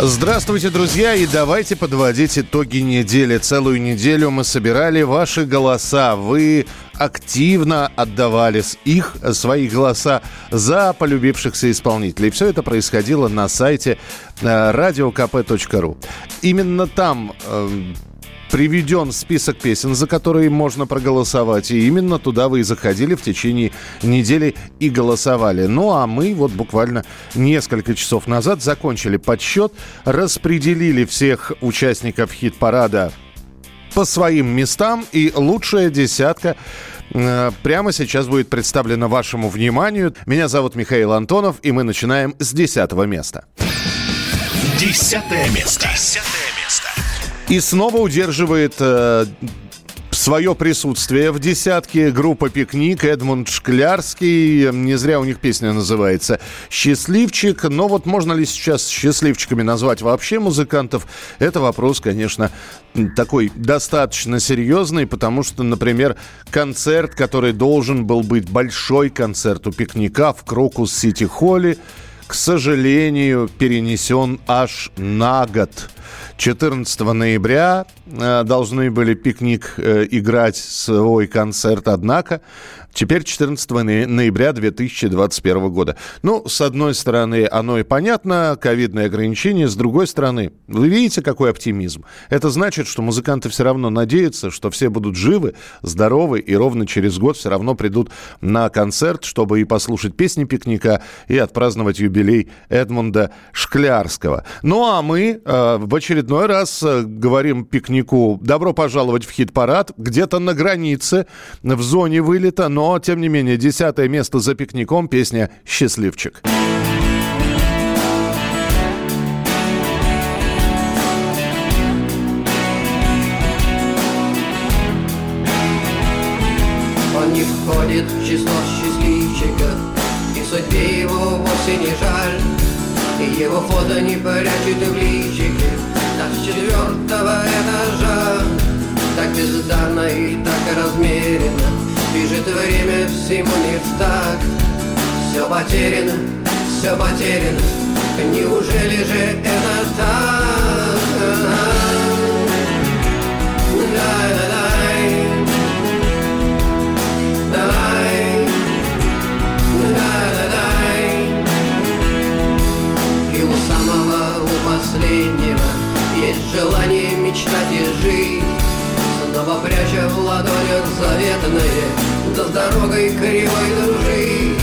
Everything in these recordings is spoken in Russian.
Здравствуйте, друзья, и давайте подводить итоги недели. Целую неделю мы собирали ваши голоса. Вы активно отдавали их, свои голоса за полюбившихся исполнителей. Все это происходило на сайте э, radiokp.ru. Именно там э, приведен список песен, за которые можно проголосовать. И именно туда вы и заходили в течение недели и голосовали. Ну а мы вот буквально несколько часов назад закончили подсчет, распределили всех участников хит-парада по своим местам. И лучшая десятка э, прямо сейчас будет представлена вашему вниманию. Меня зовут Михаил Антонов, и мы начинаем с десятого места. Десятое место. Десятое место. И снова удерживает э, свое присутствие в десятке группа «Пикник», Эдмунд Шклярский. Не зря у них песня называется «Счастливчик». Но вот можно ли сейчас счастливчиками назвать вообще музыкантов? Это вопрос, конечно, такой достаточно серьезный, потому что, например, концерт, который должен был быть большой концерт у «Пикника» в Крокус-Сити-Холле, к сожалению, перенесен аж на год – 14 ноября э, должны были пикник э, играть свой концерт, однако Теперь 14 ноября 2021 года. Ну, с одной стороны, оно и понятно, ковидные ограничения. С другой стороны, вы видите, какой оптимизм? Это значит, что музыканты все равно надеются, что все будут живы, здоровы и ровно через год все равно придут на концерт, чтобы и послушать песни пикника, и отпраздновать юбилей Эдмунда Шклярского. Ну, а мы э, в очередной раз э, говорим пикнику «Добро пожаловать в хит-парад», где-то на границе, в зоне вылета, но но, тем не менее, десятое место за пикником песня «Счастливчик». Он не входит в число счастливчиков, И судьбе его вовсе не жаль, И его фото не прячет в личике, всему не так. Все потеряно, все потеряно. Неужели же это так? Дай-дай-дай Дай Дай-дай-дай И у самого, у последнего Есть желание мечтать и жить. Снова пряча в ладонях заветные Да с дорогой кривой дружи.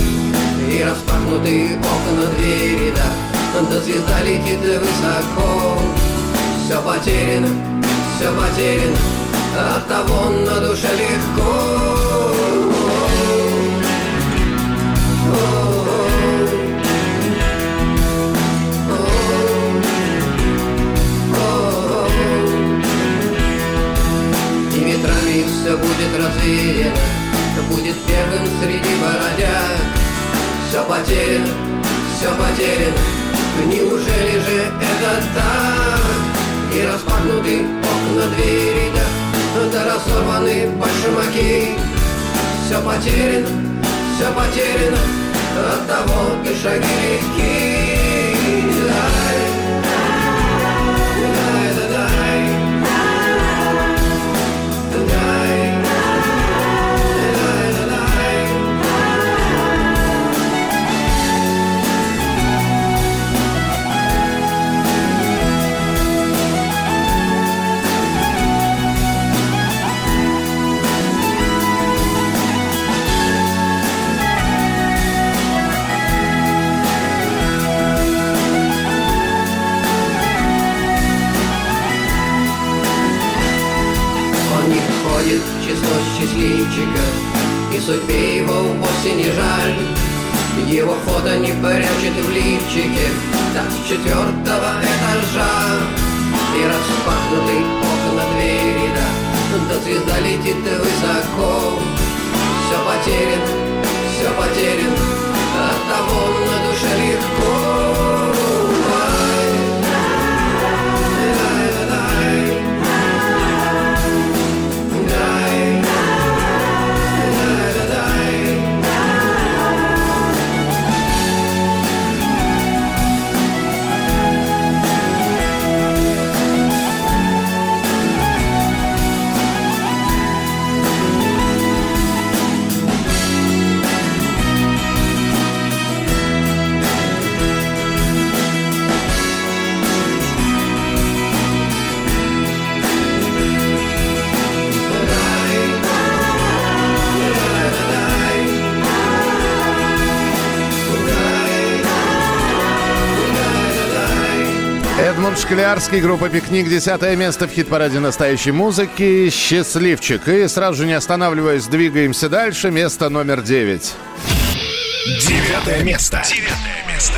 И распахнутые окна двери, да Да звезда летит высоко. Все потеряно, все потеряно От того на душе легко. Все будет развеяно, будет бегом среди бородяг. Все потеряно, все потеряно, неужели же это так? И распахнуты окна двери, да, да разорваны башмаки. Все потеряно, все потеряно, от того и шаги легки. Счастливчика И судьбе его вовсе не жаль. Его фото не прячет в лифчике Так с четвертого этажа. И распахнутый окна двери летит высоко. Все потеряно, все потеряно От того на душе легко Шклярский, группа «Пикник», десятое место в хит-параде настоящей музыки «Счастливчик». И сразу же не останавливаясь, двигаемся дальше. Место номер девять. Девятое место. Девятое место.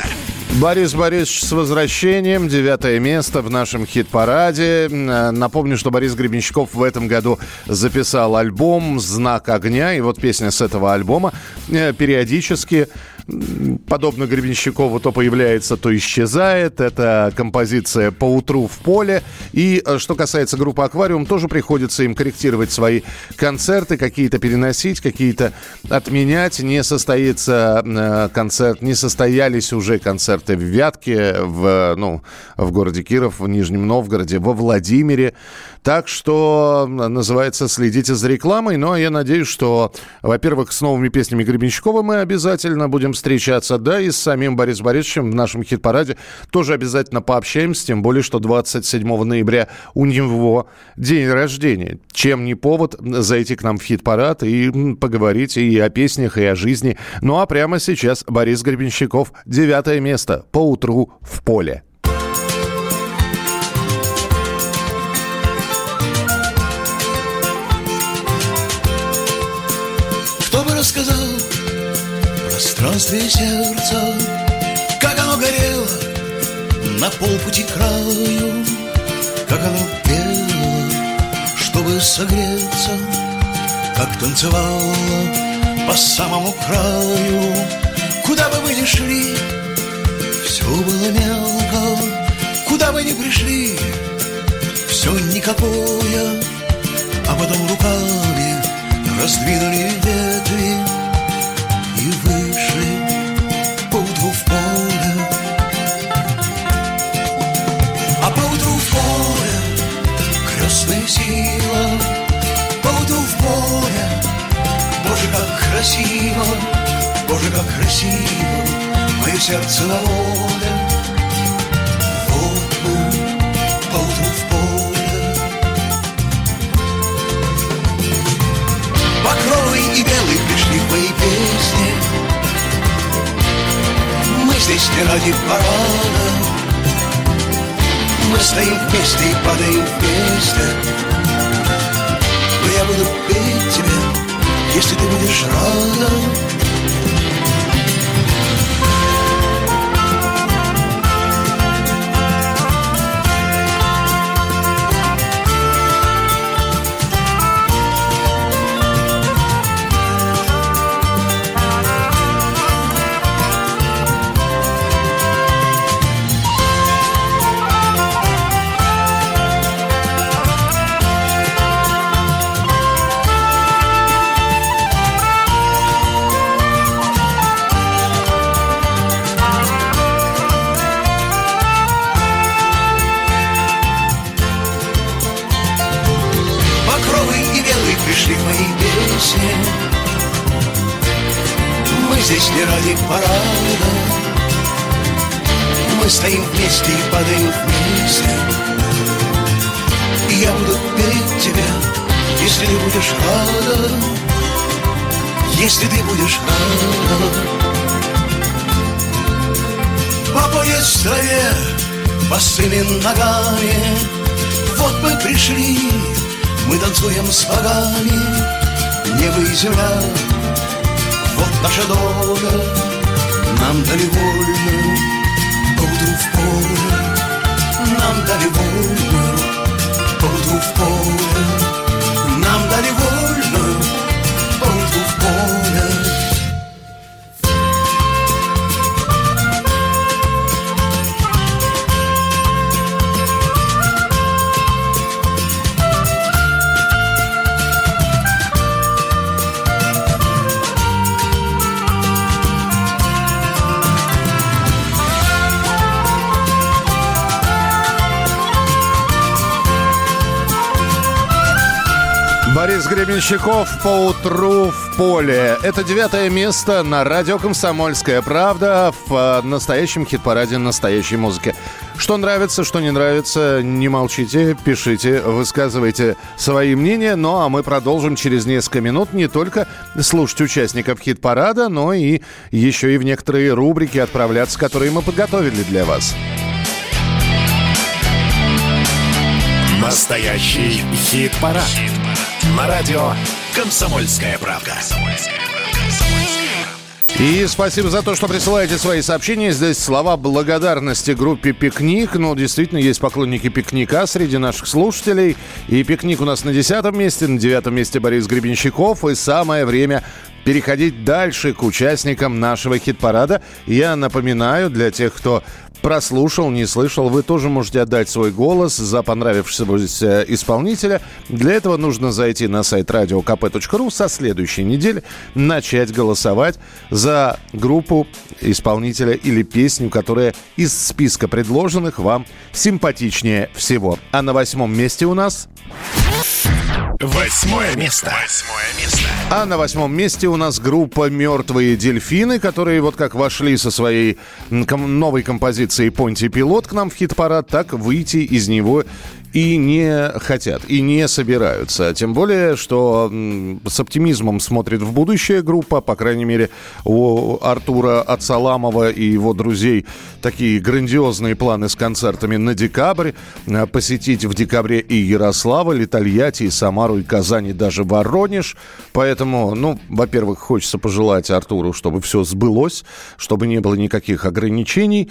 Борис Борисович с возвращением. Девятое место в нашем хит-параде. Э, Напомню, что Борис Гребенщиков в этом году записал альбом «Знак огня». И вот песня с этого альбома э, периодически подобно Гребенщикову, то появляется, то исчезает. Это композиция «По утру в поле». И э, что касается группы «Аквариум», тоже приходится им корректировать свои концерты, какие-то переносить, какие-то отменять. Не состоится э, концерт, не состоялись уже концерты в Вятке, в, ну, в городе Киров, в Нижнем Новгороде, во Владимире. Так что, называется, следите за рекламой. Но я надеюсь, что, во-первых, с новыми песнями Гребенщикова мы обязательно будем встречаться, да, и с самим Борисом Борисовичем в нашем хит-параде тоже обязательно пообщаемся, тем более, что 27 ноября у него день рождения. Чем не повод зайти к нам в хит-парад и поговорить и о песнях, и о жизни. Ну а прямо сейчас Борис Гребенщиков, девятое место, по утру в поле. Пространстве сердца, Как оно горело на полпути краю, Как оно пело, чтобы согреться, Как танцевало по самому краю. Куда бы вы ни шли, все было мелко, Куда бы ни пришли, все никакое, А потом руками раздвинули ветви красиво, Боже, как красиво, мое сердце на воле. Вот мы поутру в поле. Багровый и белый пришли в мои песни Мы здесь не ради парада Мы стоим вместе и падаем вместе Но я буду петь если ты будешь рада стоим вместе и падаем вместе И я буду петь тебя, если ты будешь рада Если ты будешь рада По в траве, босыми ногами. Вот мы пришли, мы танцуем с богами, небо и земля. Вот наша доля, нам дали вольную, поутру в поле. Нам дали вольную, поутру Гребенщиков по утру в поле. Это девятое место на радио «Комсомольская правда» в э, настоящем хит-параде настоящей музыки. Что нравится, что не нравится, не молчите, пишите, высказывайте свои мнения. Ну а мы продолжим через несколько минут не только слушать участников хит-парада, но и еще и в некоторые рубрики отправляться, которые мы подготовили для вас. Настоящий хит-парад. хит На радио «Комсомольская правда». И спасибо за то, что присылаете свои сообщения. Здесь слова благодарности группе «Пикник». Ну, действительно, есть поклонники «Пикника» среди наших слушателей. И «Пикник» у нас на десятом месте, на девятом месте Борис Гребенщиков. И самое время переходить дальше к участникам нашего хит-парада. Я напоминаю для тех, кто прослушал, не слышал, вы тоже можете отдать свой голос за понравившегося исполнителя. Для этого нужно зайти на сайт radiokp.ru со следующей недели, начать голосовать за группу исполнителя или песню, которая из списка предложенных вам симпатичнее всего. А на восьмом месте у нас... Восьмое место. Восьмое место. А на восьмом месте у нас группа «Мертвые дельфины», которые вот как вошли со своей новой композицией «Понти Пилот» к нам в хит-парад, так выйти из него и не хотят, и не собираются. Тем более, что с оптимизмом смотрит в будущее группа, по крайней мере, у Артура Ацаламова и его друзей такие грандиозные планы с концертами на декабрь. Э, посетить в декабре и Ярославль, и Тольятти, и Самару, и Казань, и даже Воронеж. Поэтому, ну, во-первых, хочется пожелать Артуру, чтобы все сбылось, чтобы не было никаких ограничений.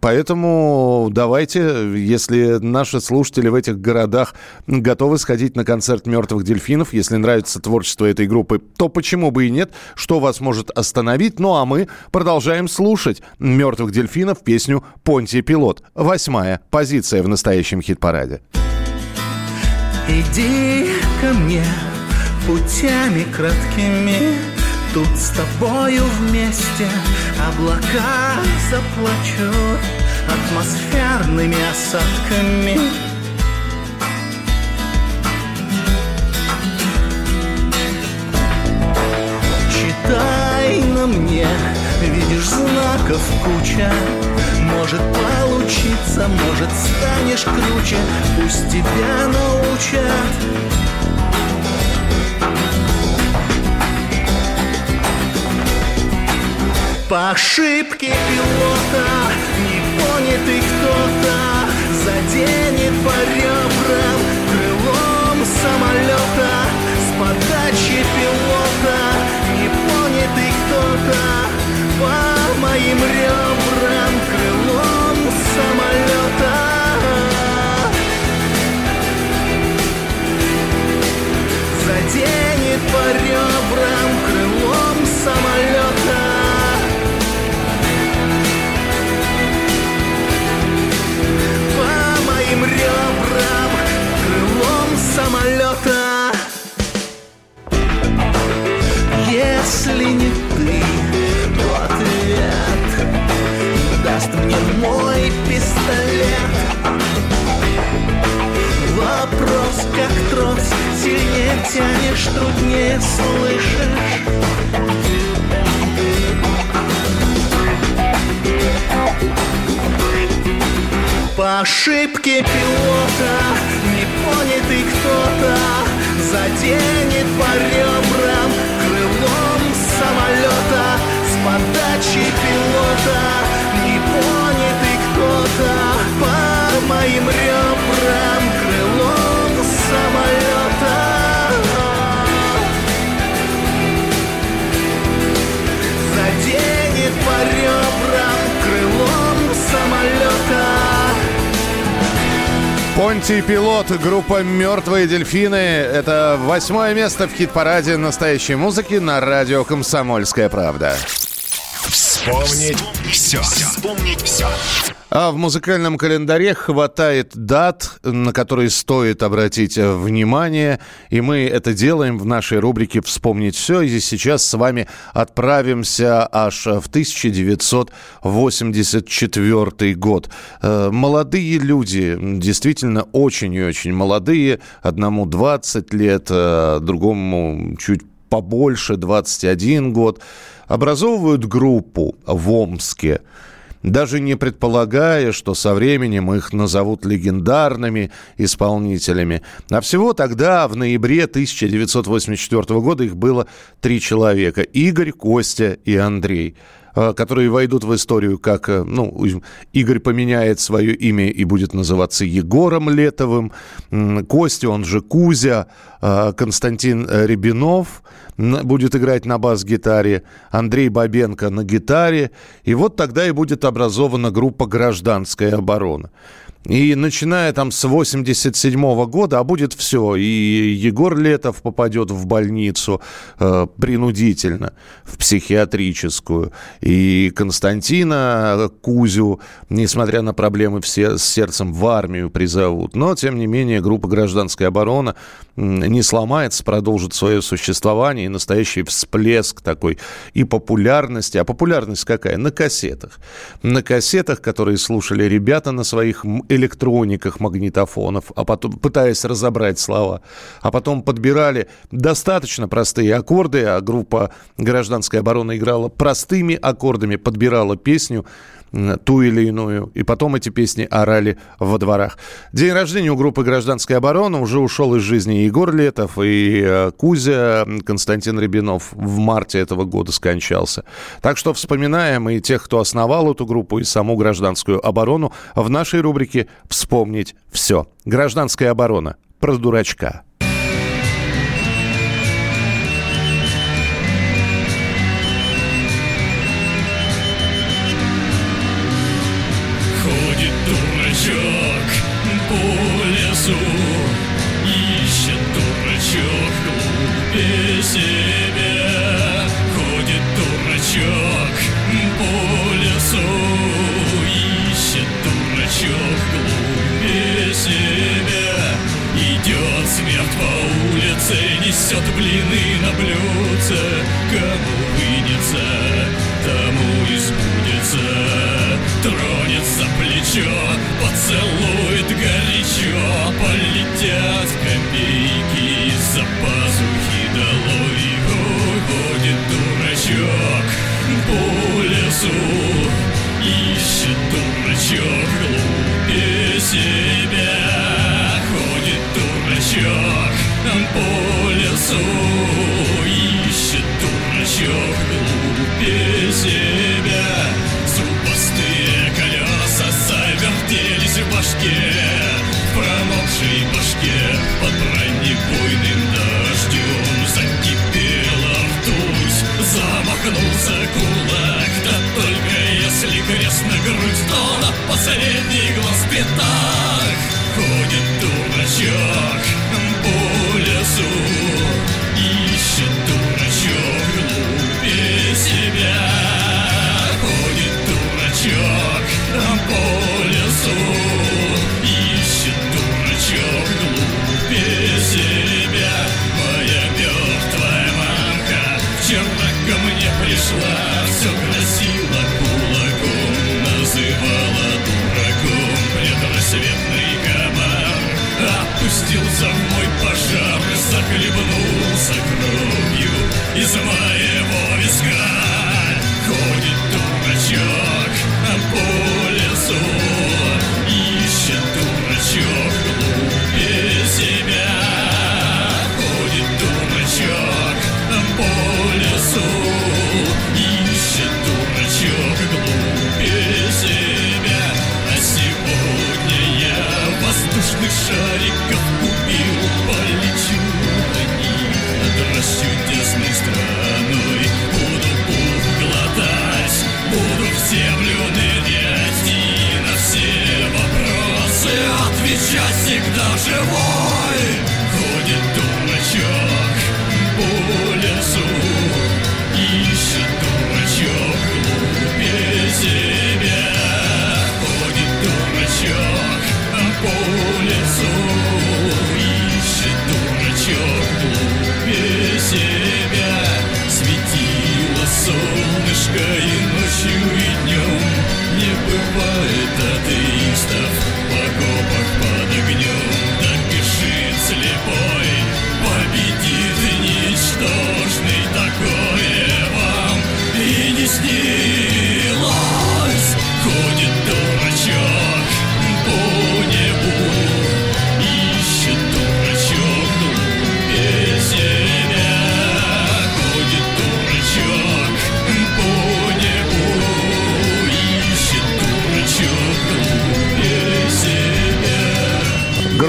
Поэтому давайте, если наши слушатели в этих городах готовы сходить на концерт «Мертвых дельфинов». Если нравится творчество этой группы, то почему бы и нет? Что вас может остановить? Ну а мы продолжаем слушать «Мертвых дельфинов» песню «Понтий пилот». Восьмая позиция в настоящем хит-параде. Иди ко мне путями краткими Тут с тобою вместе облака заплачут атмосферными осадками. Читай на мне, видишь знаков куча. Может получиться, может станешь круче, пусть тебя научат. По ошибке пилота непонятый кто-то Заденет по ребрам Пилот, группа «Мертвые дельфины». Это восьмое место в хит-параде настоящей музыки на радио «Комсомольская правда». Вспомнить все. Вспомнить все. А в музыкальном календаре хватает дат, на которые стоит обратить внимание. И мы это делаем в нашей рубрике «Вспомнить все». И сейчас с вами отправимся аж в 1984 год. Э, молодые люди, действительно очень и очень молодые. Одному 20 лет, э, другому чуть побольше, 21 год. Образовывают группу в Омске – даже не предполагая, что со временем их назовут легендарными исполнителями. А всего тогда, в ноябре 1984 года, их было три человека. Игорь, Костя и Андрей которые войдут в историю как, э, ну, Игорь поменяет свое имя и будет называться Егором Летовым, Костя, он же Кузя, э, Константин Рябинов – будет играть на бас-гитаре, Андрей Бабенко на гитаре. И вот тогда и будет образована группа «Гражданская оборона». И начиная там с 87 -го года, а будет все. И Егор Летов попадет в больницу э, принудительно, в психиатрическую. И Константина Кузю, несмотря на проблемы все, с сердцем, в армию призовут. Но, тем не менее, группа «Гражданская оборона» не сломается, продолжит свое существование. И настоящий всплеск такой и популярности. А популярность какая? На кассетах. На кассетах, которые слушали ребята на своих электрониках магнитофонов, а потом пытаясь разобрать слова, а потом подбирали достаточно простые аккорды, а группа «Гражданская оборона» играла простыми аккордами, подбирала песню, ту или иную. И потом эти песни орали во дворах. День рождения у группы «Гражданская оборона» уже ушел из жизни Егор Летов и э, Кузя Константин Рябинов в марте этого года скончался. Так что вспоминаем и тех, кто основал эту группу, и саму «Гражданскую оборону» в нашей рубрике «Вспомнить все». «Гражданская оборона» про дурачка. good. Ко мне пришла Все красиво кулаком называла дураком. Предрассветный комар опустился в мой пожар Захлебнулся кровью из моего виска. Ходит дурачок по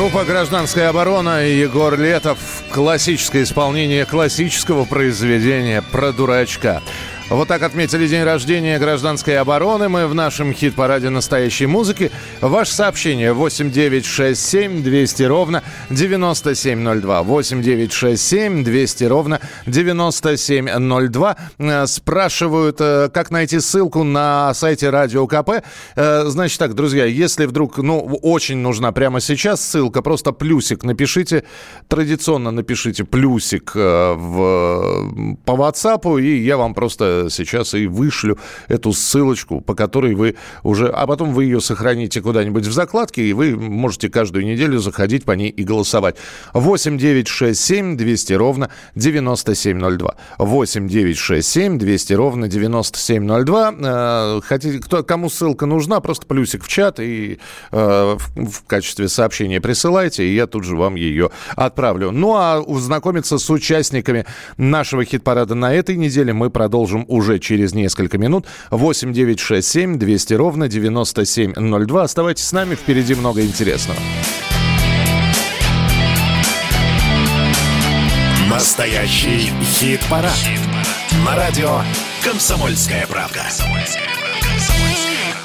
Группа «Гражданская оборона» и Егор Летов. Классическое исполнение классического произведения про дурачка. Вот так отметили день рождения гражданской обороны. Мы в нашем хит-параде настоящей музыки. Ваше сообщение 8967 200 ровно 9702. 8967 200 ровно 9702. Э, спрашивают, э, как найти ссылку на сайте Радио КП. Э, значит так, друзья, если вдруг, ну, очень нужна прямо сейчас ссылка, просто плюсик напишите. Традиционно напишите плюсик в, по WhatsApp, и я вам просто сейчас и вышлю эту ссылочку, по которой вы уже... А потом вы ее сохраните куда-нибудь в закладке, и вы можете каждую неделю заходить по ней и голосовать. 8 9 6 7 200 ровно 9702. 8 9 6 7 200 ровно 9702. Э, хотите, кто, кому ссылка нужна, просто плюсик в чат и э, в, качестве сообщения присылайте, и я тут же вам ее отправлю. Ну а знакомиться с участниками нашего хит-парада на этой неделе мы продолжим уже через несколько минут. 8 9 6 7 200 ровно 9702. Оставайтесь с нами, впереди много интересного. Настоящий хит-парад. Хит На радио «Комсомольская правка».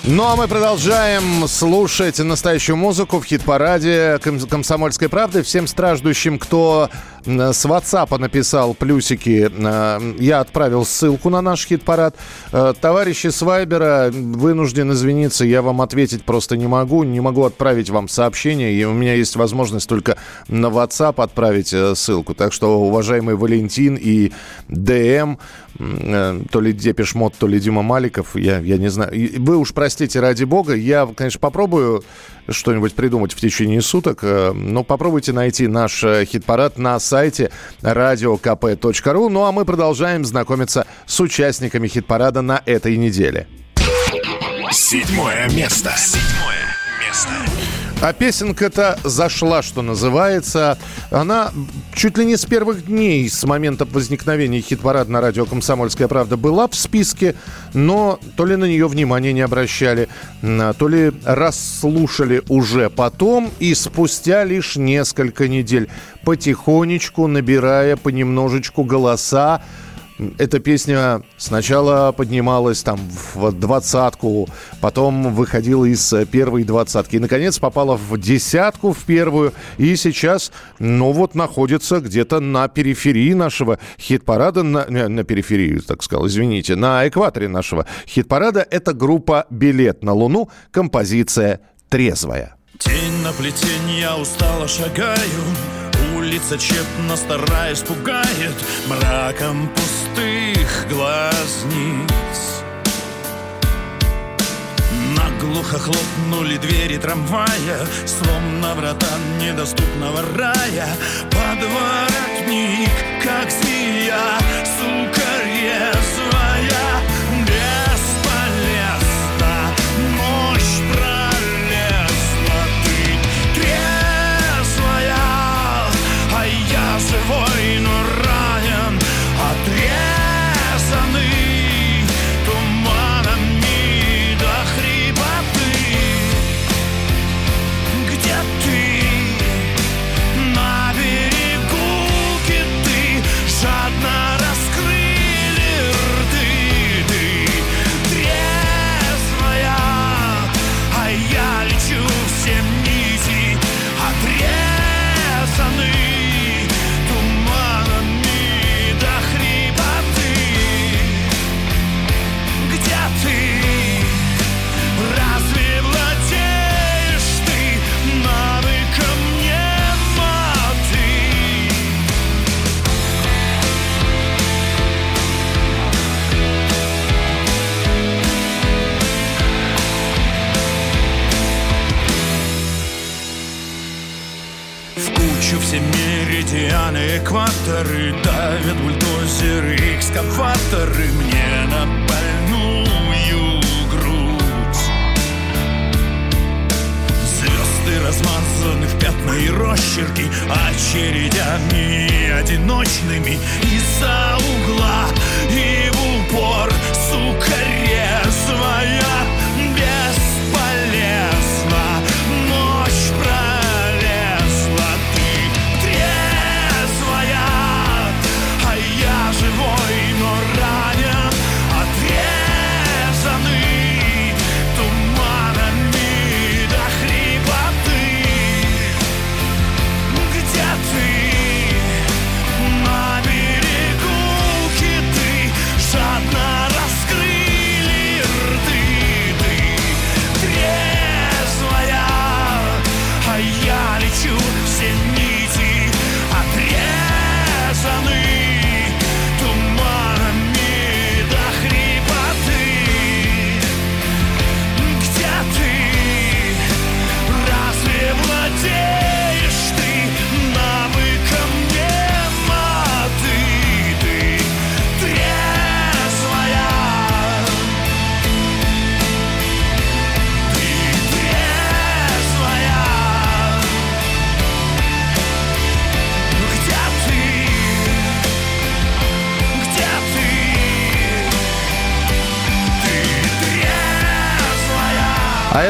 Ну а мы продолжаем слушать настоящую музыку в хит-параде «Комсомольской правды». Всем страждущим, кто с WhatsApp написал плюсики. Э, я отправил ссылку на наш хит-парад. Э, товарищи с Вайбера, вынужден извиниться, я вам ответить просто не могу. Не могу отправить вам сообщение. И у меня есть возможность только на WhatsApp отправить э, ссылку. Так что, уважаемый Валентин и ДМ, то ли Депешмот, то ли Дима Маликов, я, я не знаю. Вы уж простите, ради бога, я, конечно, попробую что-нибудь придумать в течение суток. Э, но попробуйте найти наш э, хит-парад на сайте radiokp.ru. Ну а мы продолжаем знакомиться с участниками хит-парада на этой неделе. Седьмое место. Седьмое место. А песенка-то зашла, что называется. Она чуть ли не с первых дней, с момента возникновения хит-парада на радио «Комсомольская правда» была в списке, но то ли на нее внимания не обращали, то ли расслушали уже потом и спустя лишь несколько недель, потихонечку набирая понемножечку голоса, эта песня сначала поднималась там в двадцатку, потом выходила из первой двадцатки. И, наконец, попала в десятку, в первую. И сейчас, ну вот, находится где-то на периферии нашего хит-парада. На, на периферии, так сказал, извините. На экваторе нашего хит-парада. Это группа «Билет на Луну». Композиция «Трезвая». Тень на плетень, я устало шагаю Улица тщетно стараясь пугает Мраком пустых глазниц. Наглухо хлопнули двери трамвая Словно врата недоступного рая. Подворотник, как змея, сука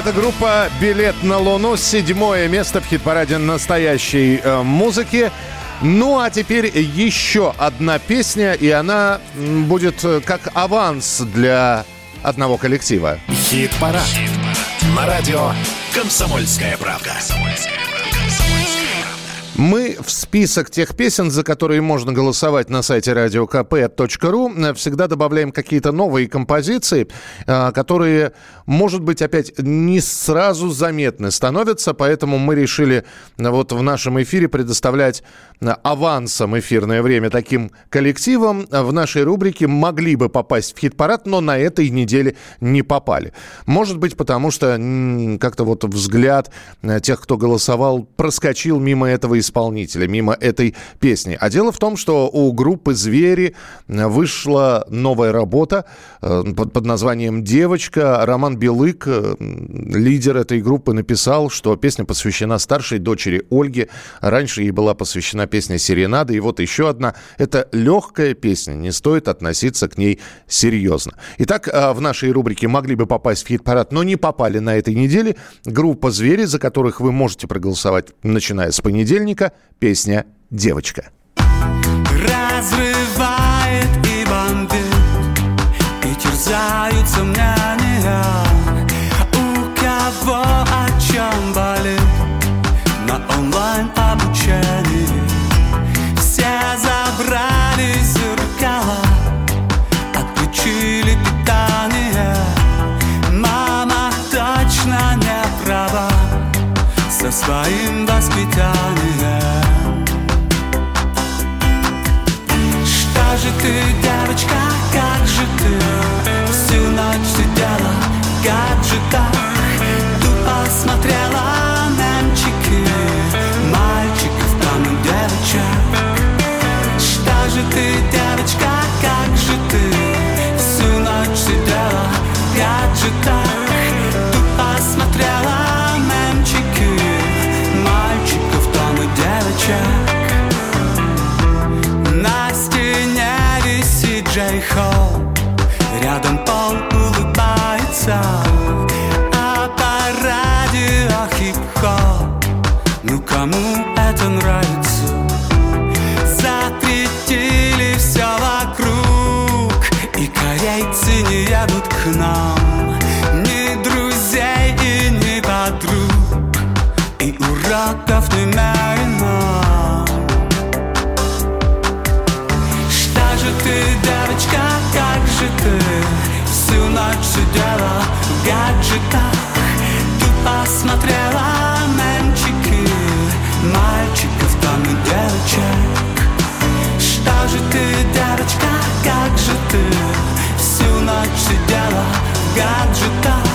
это группа «Билет на Луну». Седьмое место в хит-параде настоящей э, музыки. Ну, а теперь еще одна песня, и она будет э, как аванс для одного коллектива. Хит-парад. Хит На радио «Комсомольская правка». Мы в список тех песен, за которые можно голосовать на сайте radiokp.ru, всегда добавляем какие-то новые композиции, а, которые, может быть, опять не сразу заметны становятся, поэтому мы решили вот в нашем эфире предоставлять авансом эфирное время таким коллективам. В нашей рубрике могли бы попасть в хит-парад, но на этой неделе не попали. Может быть, потому что как-то вот взгляд э, тех, кто голосовал, проскочил мимо этого исполнителя, мимо этой песни. А дело в том, что у группы «Звери» вышла новая работа э, под, под названием «Девочка». Роман Белык, э, лидер этой группы, написал, что песня посвящена старшей дочери Ольге. Раньше ей была посвящена песня «Серенада». И вот еще одна. Это легкая песня, не стоит относиться к ней серьезно. Итак, э, в нашей рубрике могли бы попасть в хит-парад, но не попали на этой неделе. Группа «Звери», за которых вы можете проголосовать, начиная с понедельника песня «Девочка». Разрывает и бомбит, и терзаются мнения, своим воспитанием. Ночь сидела в гаджетах. Тупо смотрела мемчики Мальчиков там и девочек. Что же ты, девочка, как же ты? Всю ночь сидела в гаджетах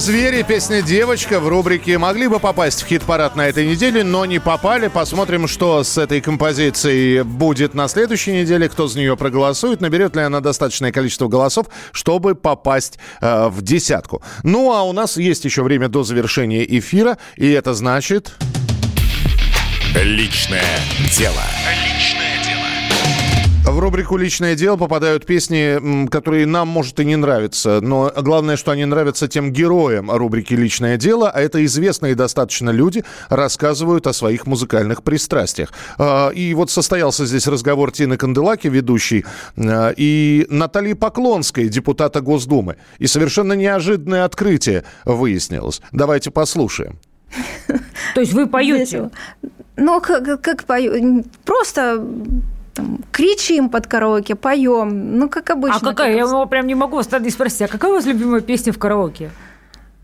«Звери», песня «Девочка» в рубрике «Могли бы попасть в хит-парад на этой неделе, но не попали». Посмотрим, что с этой композицией будет на следующей неделе, кто за нее проголосует, наберет ли она достаточное количество голосов, чтобы попасть э, в десятку. Ну, а у нас есть еще время до завершения эфира, и это значит... Личное дело. В рубрику «Личное дело» попадают песни, которые нам, может, и не нравятся. Но главное, что они нравятся тем героям рубрики «Личное дело», а это известные достаточно люди, рассказывают о своих музыкальных пристрастиях. А, и вот состоялся здесь разговор Тины Канделаки, ведущей, а, и Натальи Поклонской, депутата Госдумы. И совершенно неожиданное открытие выяснилось. Давайте послушаем. То есть вы поете? Ну, как, как пою? Просто там, кричим под караоке, поем, ну, как обычно. А какая? Я его прям не могу не спросить, а какая у вас любимая песня в караоке?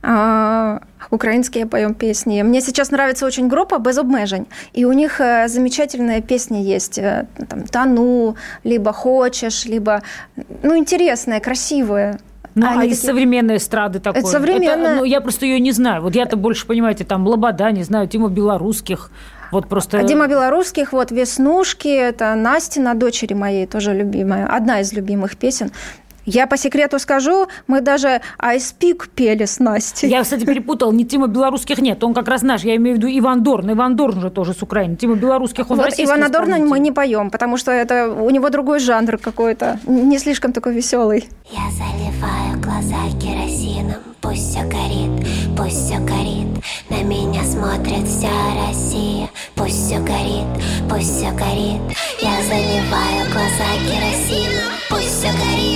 а, украинские поем песни. Мне сейчас нравится очень группа «Без обмежень», и у них э, замечательные песни есть. э, Там «Тону», либо «Хочешь», либо, ну, интересные, красивые. Ну, а Они из такие- современной эстрады такой? Это современная- ну, я просто ее не знаю. Вот я-то больше, понимаете, там Лобода, не знаю, Тима Белорусских. Вот просто... А Дима Белорусских, вот «Веснушки», это Настина, дочери моей, тоже любимая, одна из любимых песен. Я по секрету скажу, мы даже «I Speak» пели с Настей. Я, кстати, перепутал, не Тима Белорусских нет, он как раз наш, я имею в виду Иван Дорн. Иван Дорн же тоже с Украины. Тима Белорусских, он Вот российский Ивана Дорна мы не поем, потому что это у него другой жанр какой-то, не слишком такой веселый. Я заливаю глаза керосином Пусть все горит, пусть все горит На меня смотрит вся Россия Пусть все горит, пусть все горит Я заливаю глаза керосином Пусть все горит,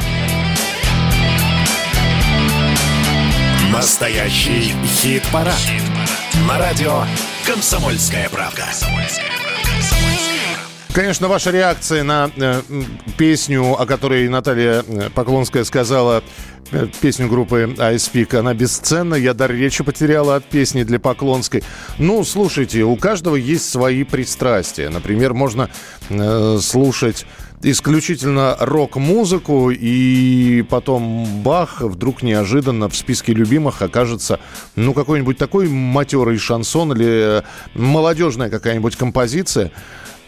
Настоящий хит-парад. На радио «Комсомольская правда». Конечно, ваша реакция на э, песню, о которой Наталья э, Поклонская сказала, э, песню группы Ice Peak, она бесценна. Я дар речи потеряла от песни для Поклонской. Ну, слушайте, у каждого есть свои пристрастия. Например, можно э, слушать исключительно рок-музыку, и потом бах, вдруг неожиданно в списке любимых окажется, ну, какой-нибудь такой матерый шансон или молодежная какая-нибудь композиция,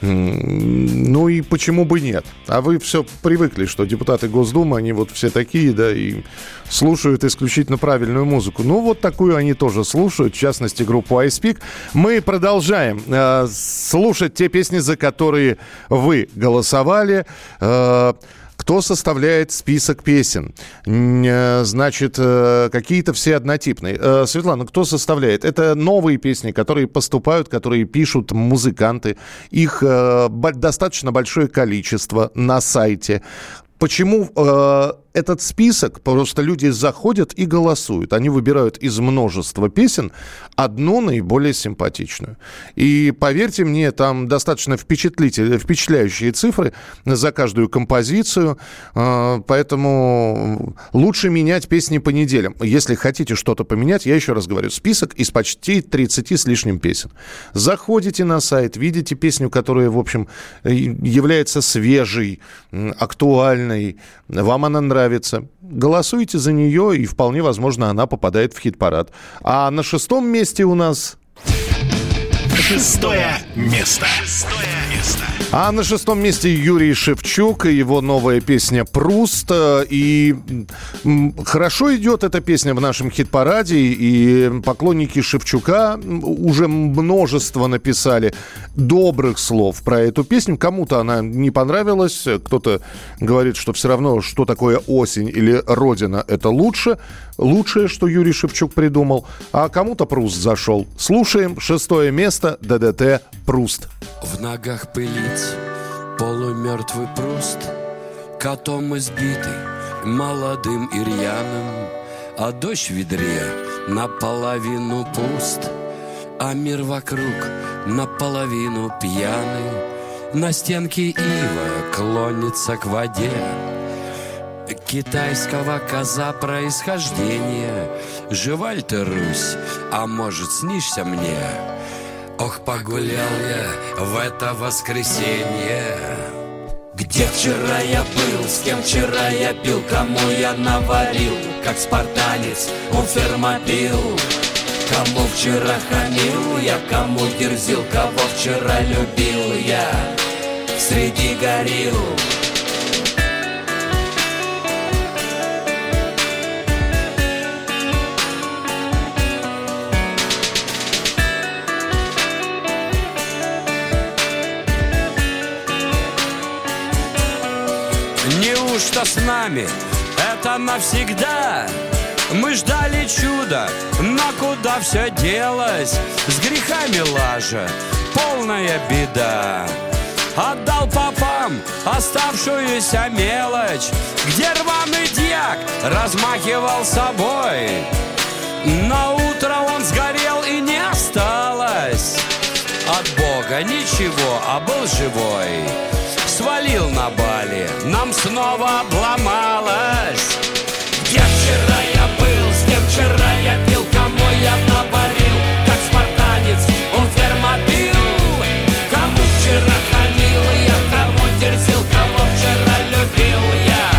Ну и почему бы нет? А вы все привыкли, что депутаты Госдумы, они вот все такие, да, и слушают исключительно правильную музыку. Ну вот такую они тоже слушают, в частности группу Ice Peak. Мы продолжаем э, слушать те песни, за которые вы голосовали. Э, кто составляет список песен? Э, Значит, э, какие-то все однотипные. Э, Светлана, кто составляет? Это новые песни, которые поступают, которые пишут музыканты. Их достаточно большое количество на сайте. Почему этот список? Просто люди заходят и голосуют. Они выбирают из множества песен одну наиболее симпатичную. И поверьте мне, там достаточно впечатлительные, впечатляющие цифры за каждую композицию. Э, поэтому лучше менять песни по неделям. Если хотите что-то поменять, я еще раз говорю, список из почти 30 с лишним песен. Заходите на сайт, видите песню, которая, в общем, э, является свежей, актуальной, вам она нравится. Голосуйте за нее, и вполне возможно, она попадает в хит-парад. А на шестом месте у нас... Шестое место. Шестое место. А на шестом месте Юрий Шевчук и его новая песня «Пруст». И хорошо идет эта песня в нашем хит-параде, и поклонники Шевчука уже множество написали добрых слов про эту песню. Кому-то она не понравилась, кто-то говорит, что все равно, что такое осень или родина, это лучше. Лучшее, что Юрий Шевчук придумал. А кому-то Пруст зашел. Слушаем шестое место ДДТ «Пруст». В ногах пылить полумертвый пруст Котом избитый, молодым и А дождь в ведре наполовину пуст А мир вокруг наполовину пьяный На стенке ива клонится к воде Китайского коза происхождения. Жива ли ты, Русь, а может снишься мне? Ох, погулял я в это воскресенье. Где вчера я был, с кем вчера я пил Кому я наварил, как спартанец у фермопил Кому вчера хамил я, кому дерзил Кого вчера любил я среди горил Неужто с нами это навсегда? Мы ждали чуда, но куда все делось? С грехами лажа, полная беда. Отдал попам оставшуюся мелочь, где рваный дьяк размахивал собой. На утро он сгорел и не осталось от Бога ничего, а был живой. Свалил на Бали, нам снова обломалось. Где вчера я был, с кем вчера я пил, кому я наварил, как спартанец, он фермопил. Кому вчера хамил я, кому дерзил, кого вчера любил я.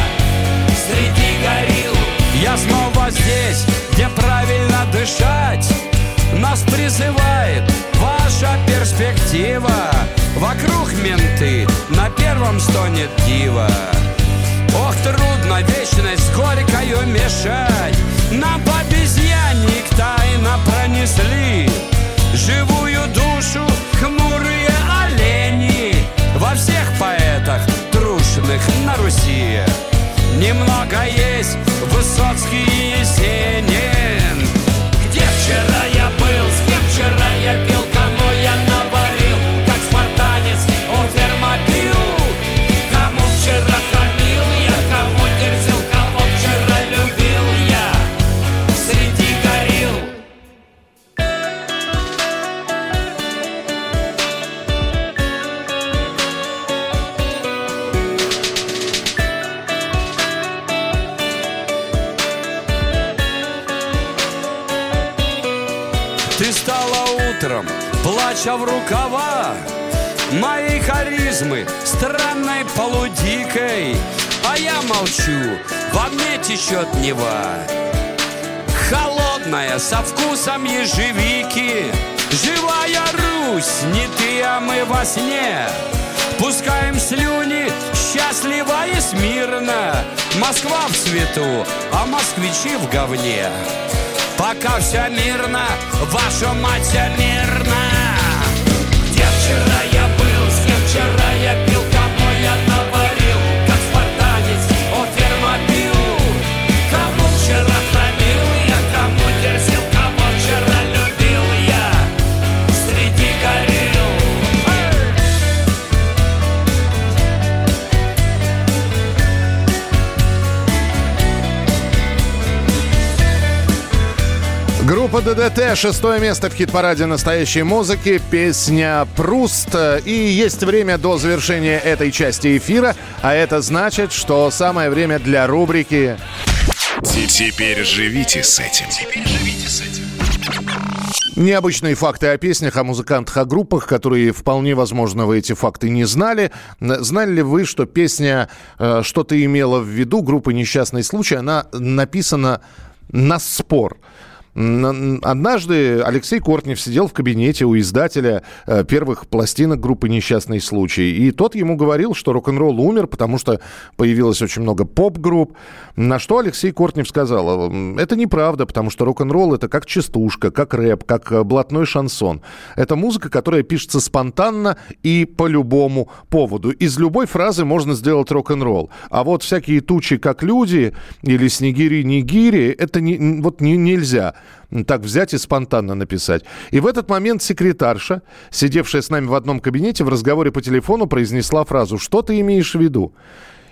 Среди горил я снова здесь, где правильно дышать. Нас призывает ваша перспектива Вокруг менты, на первом стонет дива Ох, трудно вечность с горькою мешать. Нам по обезьянник тайно пронесли Живую душу мне течет Нева Холодная, со вкусом ежевики. Живая Русь, не ты, а мы во сне. Пускаем слюни счастливо и смирно. Москва в цвету, а москвичи в говне. Пока все мирно, ваша мать мирно Группа ДДТ, шестое место в хит-параде настоящей музыки, песня «Пруст». И есть время до завершения этой части эфира, а это значит, что самое время для рубрики Теперь живите с этим. Необычные факты о песнях, о музыкантах, о группах, которые вполне возможно вы эти факты не знали. Знали ли вы, что песня э, «Что ты имела в виду» группы «Несчастный случай», она написана на спор. Однажды Алексей Кортнев сидел в кабинете у издателя э, первых пластинок группы «Несчастный случай». И тот ему говорил, что рок-н-ролл умер, потому что появилось очень много поп-групп. На что Алексей Кортнев сказал, «М, это неправда, потому что рок-н-ролл это как частушка, как рэп, как э, блатной шансон. Это музыка, которая пишется спонтанно и по любому поводу. Из любой фразы можно сделать рок-н-ролл. А вот всякие тучи, как люди, или снегири-нигири, это не, вот не, нельзя так взять и спонтанно написать. И в этот момент секретарша, сидевшая с нами в одном кабинете, в разговоре по телефону произнесла фразу «Что ты имеешь в виду?»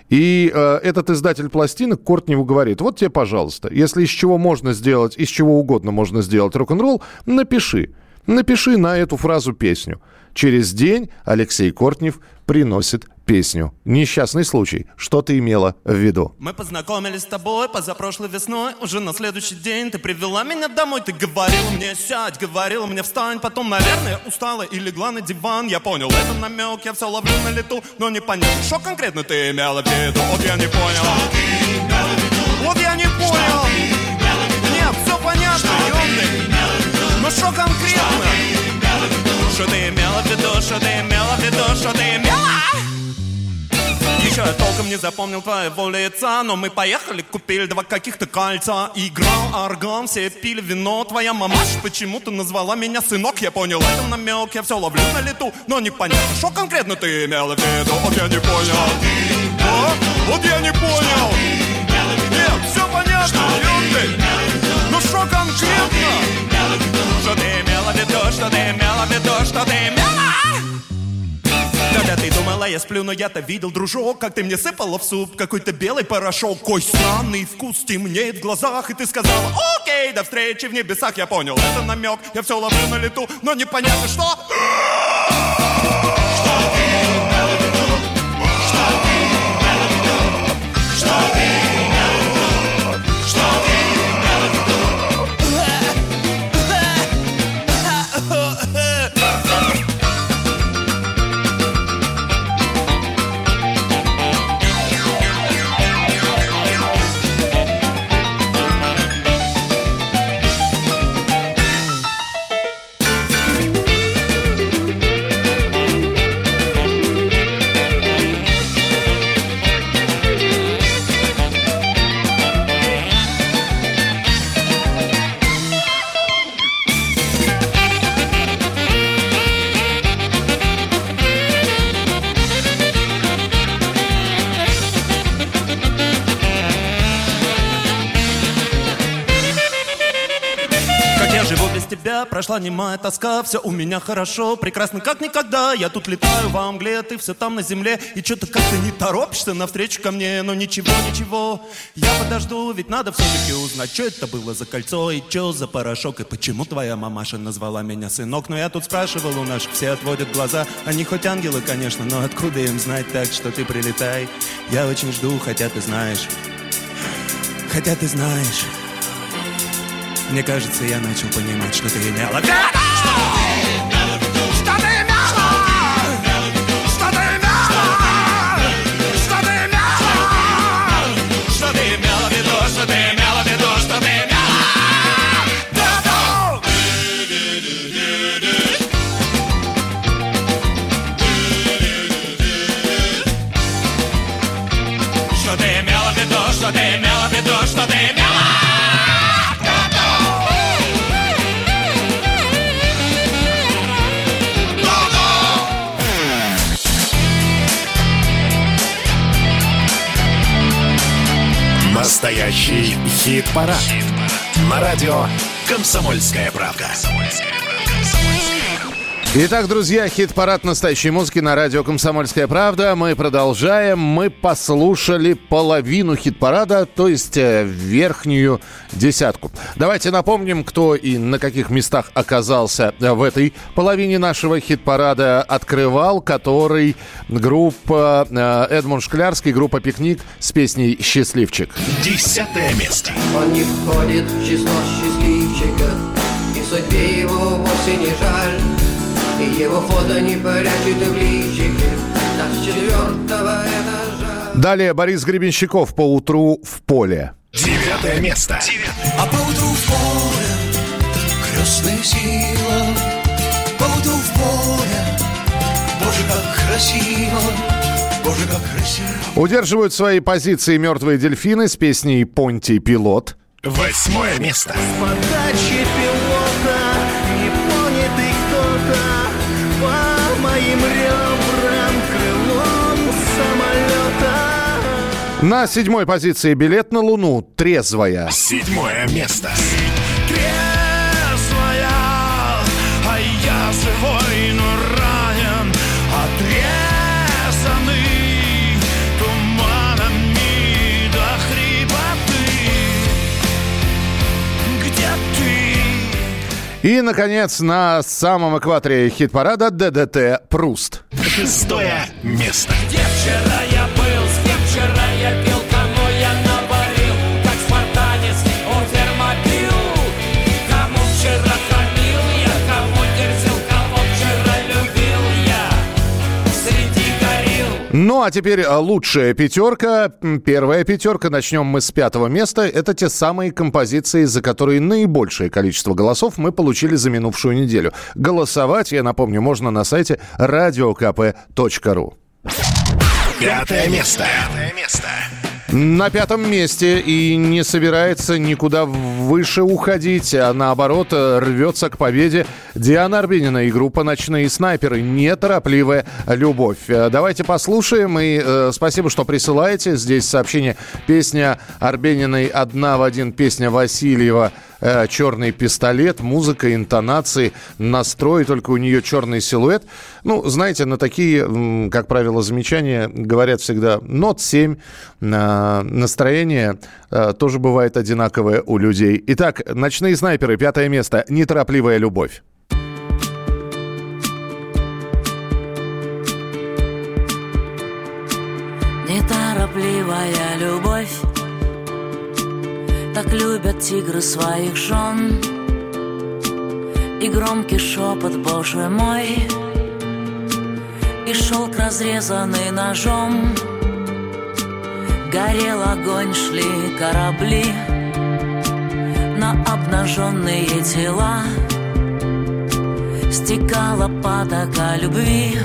И э, этот издатель пластинок Кортневу говорит, вот тебе, пожалуйста, если из чего можно сделать, из чего угодно можно сделать рок-н-ролл, напиши. Напиши на эту фразу песню. Через день Алексей Кортнев приносит песню. Несчастный случай. Что ты имела в виду? Мы познакомились с тобой позапрошлой весной. Уже на следующий день ты привела меня домой. Ты говорила мне сядь, говорила мне встань Потом, наверное, устала и легла на диван. Я понял, это намек, я все ловлю на лету. Но не понятно, что конкретно ты имела в виду. Вот я не понял. Вот я не понял. Нет, все понятно, ёбный Но что конкретно? Что ты имела в виду, что ты имела в виду, что ты имела? Еще я толком не запомнил твоего лица Но мы поехали, купили два каких-то кольца. Играл аргон, все пили вино. Твоя мамаша почему-то назвала меня сынок Я понял это намек, я все ловлю на лету. Но непонятно, что конкретно ты имела в виду. Вот я не понял. А? Вот я не понял. Нет, все понятно, Лютый Ну что конкретно? Что ты имела в виду, что ты имела в виду, что ты имела? Ёпты сказала, я сплю, но я-то видел, дружок, как ты мне сыпала в суп какой-то белый порошок. Кой странный вкус темнеет в глазах, и ты сказала, окей, до встречи в небесах. Я понял, это намек, я все ловлю на лету, но непонятно что. Прошла немая тоска Все у меня хорошо, прекрасно, как никогда. Я тут летаю во мгле, ты все там на земле. И что-то как-то не торопишься навстречу ко мне. Но ничего, ничего, я подожду. Ведь надо все-таки узнать, что это было за кольцо И что за порошок, и почему твоя мамаша назвала меня сынок? Но я тут спрашивал у наших, все отводят глаза. Они хоть ангелы, конечно, но откуда им знать так, что ты прилетай? Я очень жду, хотя ты знаешь Хотя ты знаешь мне кажется, я начал понимать, что ты имела в виду. Настоящий хит-парад. На радио «Комсомольская правда». Итак, друзья, хит-парад настоящей музыки на радио «Комсомольская правда». Мы продолжаем. Мы послушали половину хит-парада, то есть э, верхнюю десятку. Давайте напомним, кто и на каких местах оказался э, в этой половине нашего хит-парада. Открывал, который группа э, Эдмунд Шклярский, группа «Пикник» с песней «Счастливчик». Десятое место. Он не входит в число счастливчиков И судьбе его вовсе не жаль его фото не прячет в личике с четвертого этажа Далее Борис Гребенщиков по утру в поле. Девятое место. А поутру в поле крестная сила, Поутру в поле, Боже, как красиво, Боже, как красиво. Удерживают свои позиции мертвые дельфины с песней «Понтий пилот». Восьмое место. Подачи пилота На седьмой позиции билет на Луну «Трезвая». Седьмое место. Трезвая, а я живой, но ранен, отрезанный туманами до хрипоты. Где ты? И, наконец, на самом экваторе хит-парада ДДТ «Пруст». Шестое место. Где вчера я Ну, а теперь а, лучшая пятерка. Первая пятерка. Начнем мы с пятого места. Это те самые композиции, за которые наибольшее количество голосов мы получили за минувшую неделю. Голосовать, я напомню, можно на сайте radiokp.ru. Пятое место. Пятое место. На пятом месте и не собирается никуда выше уходить, а наоборот э, рвется к победе Диана Арбенина и группа «Ночные снайперы». Неторопливая любовь. Э, Давайте послушаем и э, спасибо, что присылаете. Здесь сообщение. Песня Арбениной «Одна в один», песня Васильева черный пистолет, музыка, интонации, настрой, только у нее черный силуэт. Ну, знаете, на такие, как правило, замечания говорят всегда нот 7. Э, настроение э, тоже бывает одинаковое у людей. Итак, «Ночные снайперы», пятое место, «Неторопливая любовь». Неторопливая любовь Так любят тигры своих жен. И громкий шепот, боже мой И шелк, разрезанный ножом. Горел огонь, шли корабли На обнаженные тела. Стекала потока любви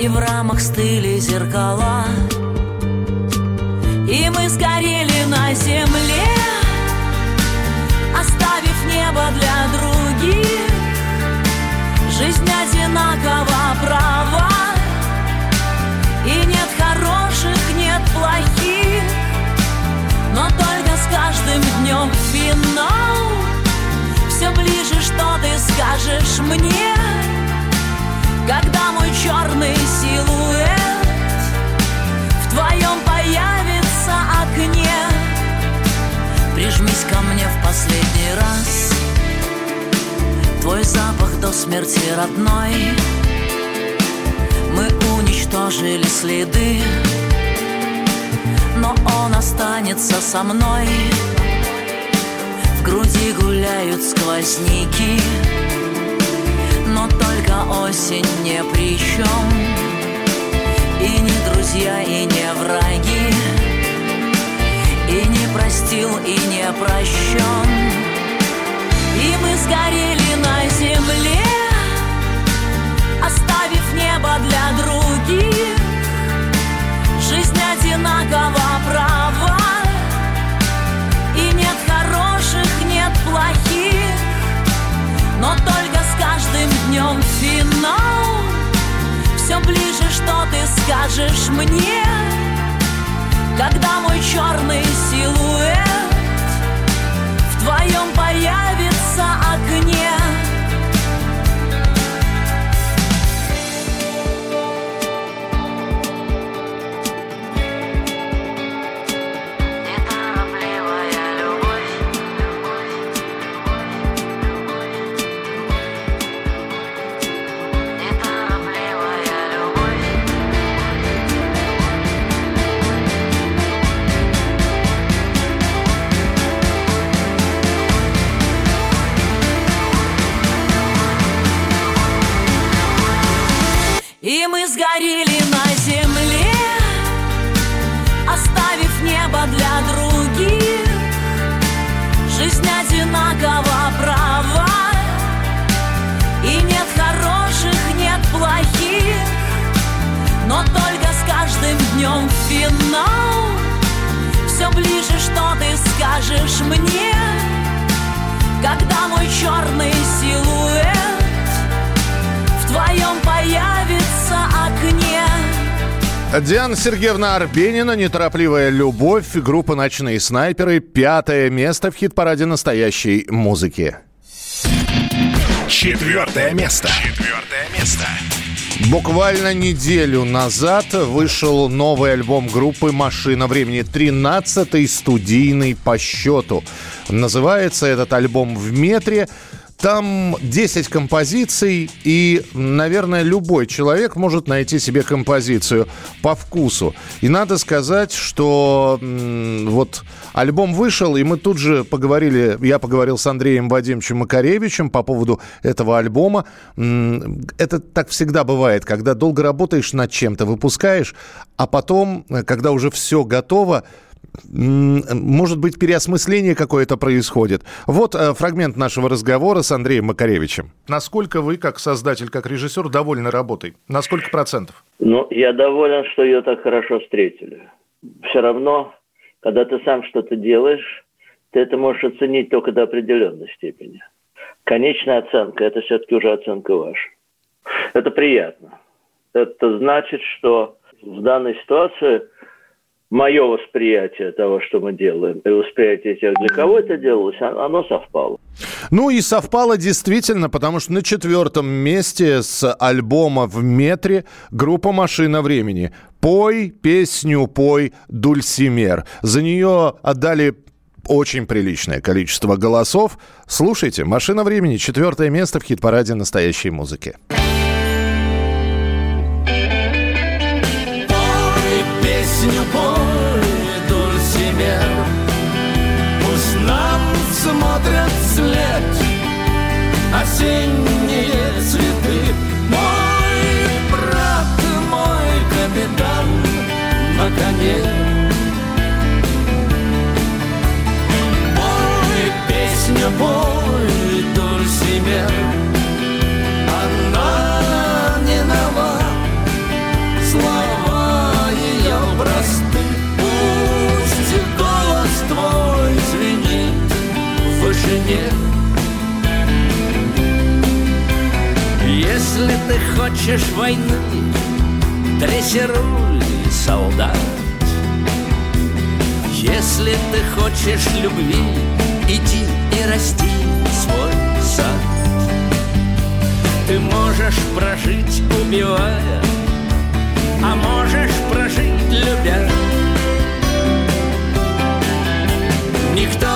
И в рамах стыли зеркала И мы сгорели на земле Оставив небо для других. Жизнь одинакова права. И нет хороших, нет плохих. Но только с каждым днем финал Все ближе, что ты скажешь мне Когда мой черный силуэт последний раз. Твой запах до смерти родной. Мы уничтожили следы Но он останется со мной. В груди гуляют сквозняки Но только осень не при чем И не друзья, и не враги. И не простил, и не прощен скажешь мне Когда мой черный силуэт В твоем скажешь мне Когда мой черный силуэт В твоем появится окне Диана Сергеевна Арбенина, «Неторопливая любовь», группа «Ночные снайперы», пятое место в хит-параде настоящей музыки. Четвертое место. Четвертое место. Буквально неделю назад вышел новый альбом группы «Машина времени», 13-й студийный по счету. Называется этот альбом «В метре». Там 10 композиций, и, наверное, любой человек может найти себе композицию по вкусу. И надо сказать, что вот альбом вышел, и мы тут же поговорили, я поговорил с Андреем Вадимовичем Макаревичем по поводу этого альбома. Это так всегда бывает, когда долго работаешь над чем-то, выпускаешь, а потом, э, когда уже все готово, может быть, переосмысление какое-то происходит. Вот э, фрагмент нашего разговора с Андреем Макаревичем. Насколько вы, как создатель, как режиссер, довольны работой? На сколько процентов? Ну, я доволен, что ее так хорошо встретили. Все равно, когда ты сам что-то делаешь, ты это можешь оценить только до определенной степени. Конечная оценка – это все-таки уже оценка ваша. Это приятно. Это значит, что в данной ситуации мое восприятие того, что мы делаем, и восприятие тех, для кого это делалось, оно совпало. Ну и совпало действительно, потому что на четвертом месте с альбома «В метре» группа «Машина времени». «Пой, песню пой, Дульсимер». За нее отдали очень приличное количество голосов. Слушайте, «Машина времени» четвертое место в хит-параде настоящей музыки. Ты хочешь войны, дрессируй солдат. Если ты хочешь любви, иди и расти свой сад. Ты можешь прожить, убивая, а можешь прожить, любя. Никто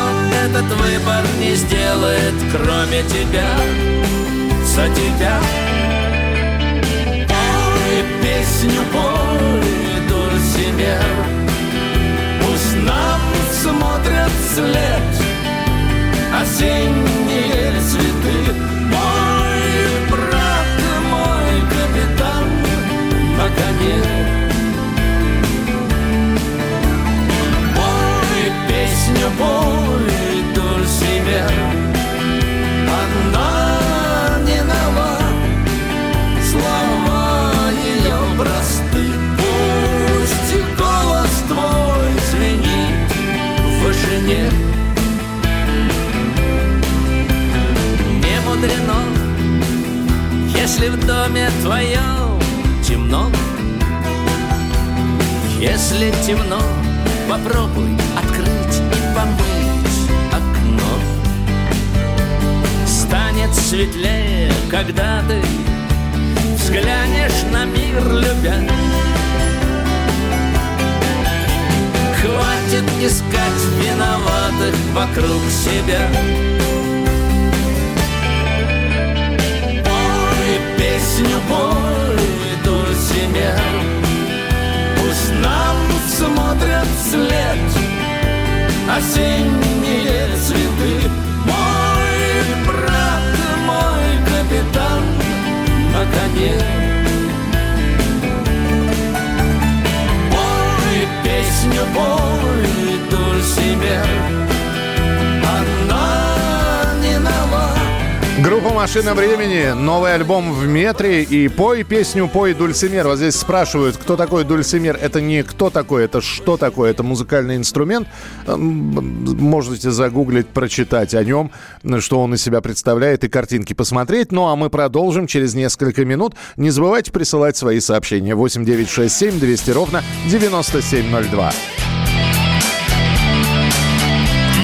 этот выбор не сделает, кроме тебя, за тебя. Песню, пой, Дульсимер, Пусть нам смотрят вслед осенние цветы. Мой брат, мой капитан на коне. Пой песню, пой, если в доме твоем темно. Если темно, попробуй открыть и помыть окно. Станет светлее, когда ты взглянешь на мир, любя. Хватит искать виноватых вокруг себя. Песню, пой, Дульсимер, Пусть нам смотрят вслед осенние цветы. Мой брат, мой капитан на коне. Пой песню, пой, Дульсимер, Она Группа «Машина времени», новый альбом в метре и «Пой песню, пой, Дульсимер». Вот здесь спрашивают, кто такой Дульсимер. Это не кто такой, это что такое. Это музыкальный инструмент. Можете загуглить, прочитать о нем, что он из себя представляет и картинки посмотреть. Ну а мы продолжим через несколько минут. Не забывайте присылать свои сообщения. 8967 200 ровно 9702.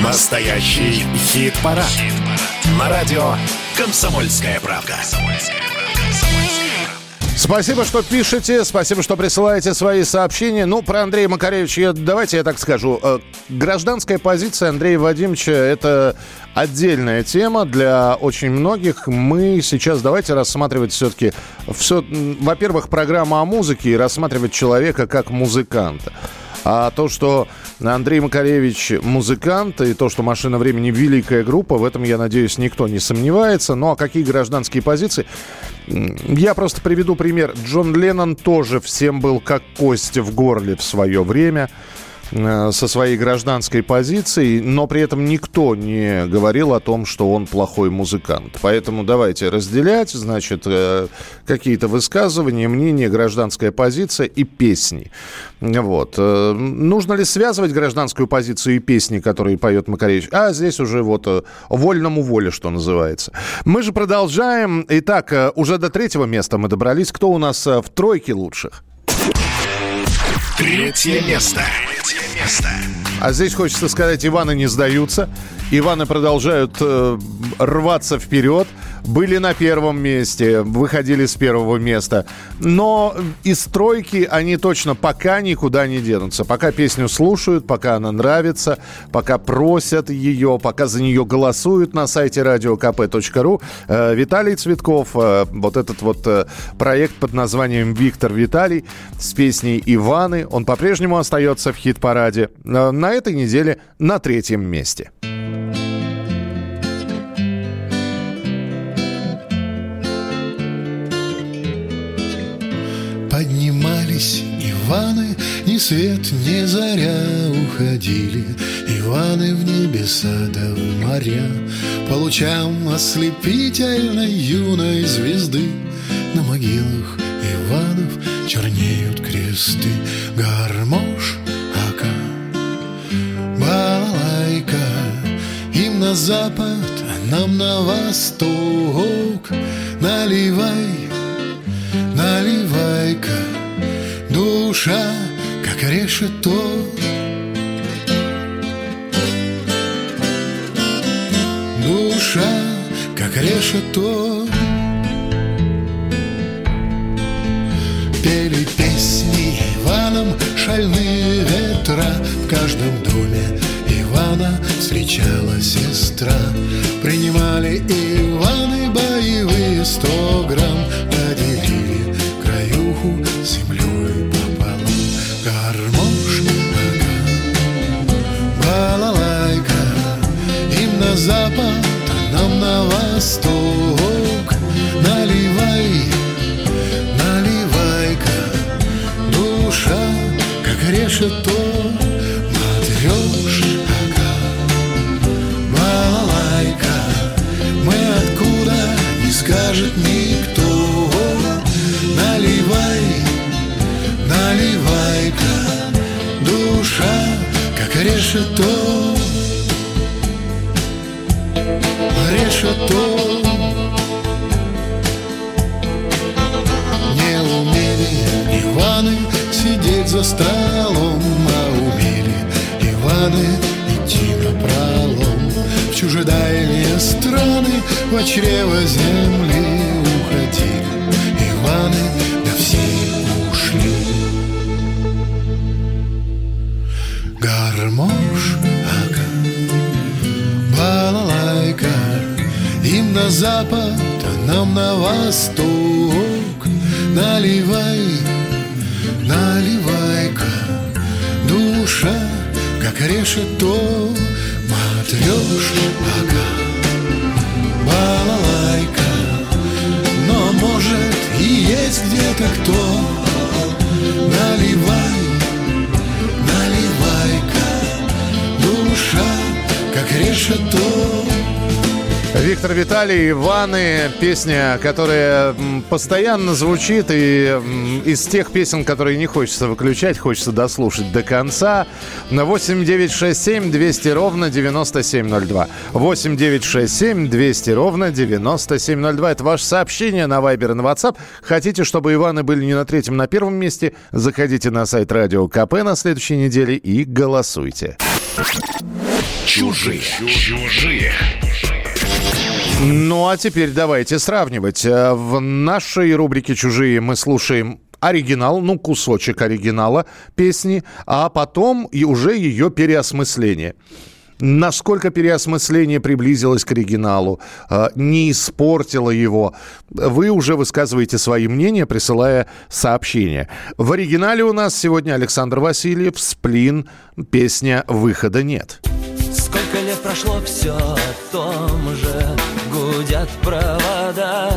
Настоящий хит-парад. На радио «Комсомольская правда». Спасибо, что пишете, спасибо, что присылаете свои сообщения. Ну, про Андрея Макаревича, давайте я так скажу. Э, Гражданская позиция Андрея Вадимовича – это отдельная тема для очень многих. Мы сейчас давайте рассматривать все-таки, все, во-первых, программа о музыке и рассматривать человека как музыканта. А то, что Андрей Макаревич музыкант, и то, что «Машина времени» великая группа, в этом, я надеюсь, никто не сомневается. Ну, а какие гражданские позиции? Я просто приведу пример. Джон Леннон тоже всем был как кость в горле в свое время со своей гражданской позицией, но при этом никто не говорил о том, что он плохой музыкант. Поэтому давайте разделять, значит, э, какие-то высказывания, мнения, гражданская позиция и песни. Вот. Э, Нужно ли связывать гражданскую позицию и песни, которые поет Макаревич? А здесь уже вот э, вольному воле, что называется. Мы же продолжаем. Итак, э, уже до третьего места мы добрались. Кто у нас э, в тройке лучших? Третье место. А здесь хочется сказать, Иваны не сдаются. Иваны продолжают э, рваться вперед. Были на первом месте, выходили с первого места. Но из тройки они точно пока никуда не денутся. Пока песню слушают, пока она нравится, пока просят ее, пока за нее голосуют на сайте radiokp.ru. Э, Виталий Цветков, э, вот этот вот э, проект под названием «Виктор Виталий» с песней «Иваны», он по-прежнему остается в хит-параде. На этой неделе на третьем месте. Поднимались свет, ни заря уходили. Иваны в небеса да в моря. По лучам ослепительной юной звезды На могилах Иванов чернеют кресты. Гармош, ака, балалайка Им на запад, а нам на восток. Наливай, наливай-ка Душа, как решето Душа, как решето Пели песни Иваном шальные ветра В каждом доме Ивана встречала сестра. Принимали Иваны боевые сто грамм Поделили краюху с запад, а нам на восток. Наливай, наливай-ка Душа, как решето Матрёш, ага, балалайка Мы откуда, не скажет никто. Наливай, наливай-ка Душа, как решето Решето Не умели Иваны сидеть за столом А умели Иваны идти на пролом. В чужедальние страны В чрево земли уходили. Иваны, На запад, а нам на восток. Наливай, наливай-ка Душа, как решето Матрёш, ага, балалайка. Но может и есть где-то кто. Наливай, наливай-ка Душа, как решето Виктор Виталий, Иваны, песня, которая постоянно звучит, и из тех песен, которые не хочется выключать, хочется дослушать до конца. На 8967 200 ровно 9702. 8967 200 ровно 9702. Это ваше сообщение на Viber и на WhatsApp. Хотите, чтобы Иваны были не на третьем, на первом месте? Заходите на сайт Радио КП на следующей неделе и голосуйте. Чужие. Чужие. Ну а теперь давайте сравнивать. Э, В нашей рубрике «Чужие» мы слушаем оригинал, ну, кусочек оригинала песни, а потом и уже ее переосмысление. Насколько переосмысление приблизилось к оригиналу, э, не испортило его. Вы уже высказываете свои мнения, присылая сообщения. В оригинале у нас сегодня Александр Васильев, «Сплин», песня «Выхода нет». Сколько прошло, все о том же. Гудят провода.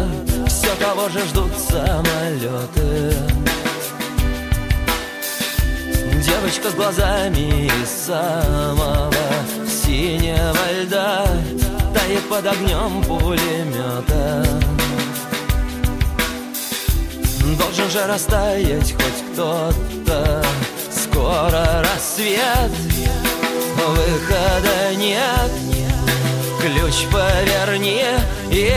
Все того же ждут самолеты Девочка с глазами из самого синего льда Тает под огнем пулемета Должен же растаять хоть кто-то. Скоро рассвет Выхода нет ключ поверни и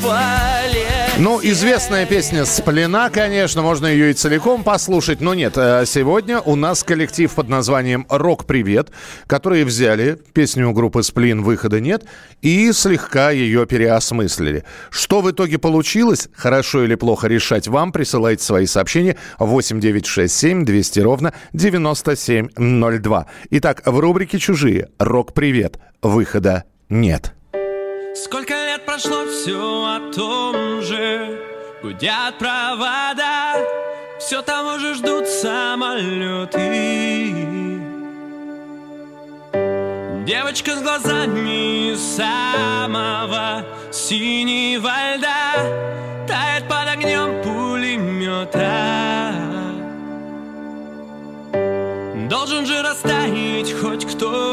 полезь. Ну, известная песня «Сплена», конечно, можно ее и целиком послушать, но нет. э, Сегодня у нас коллектив под названием «Рок-привет», которые взяли песню группы «Сплин» «Выхода нет» и слегка ее переосмыслили. Что в итоге получилось, хорошо или плохо решать вам, присылайте свои сообщения 8967 200 ровно 9702. Итак, в рубрике «Чужие» «Рок-привет», «Выхода нет». Сколько лет прошло, все о том же. Гудят провода Все того же ждут самолеты Девочка с глазами самого синего льда Тает под огнем пулемета Должен же растаять хоть кто-то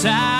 глазами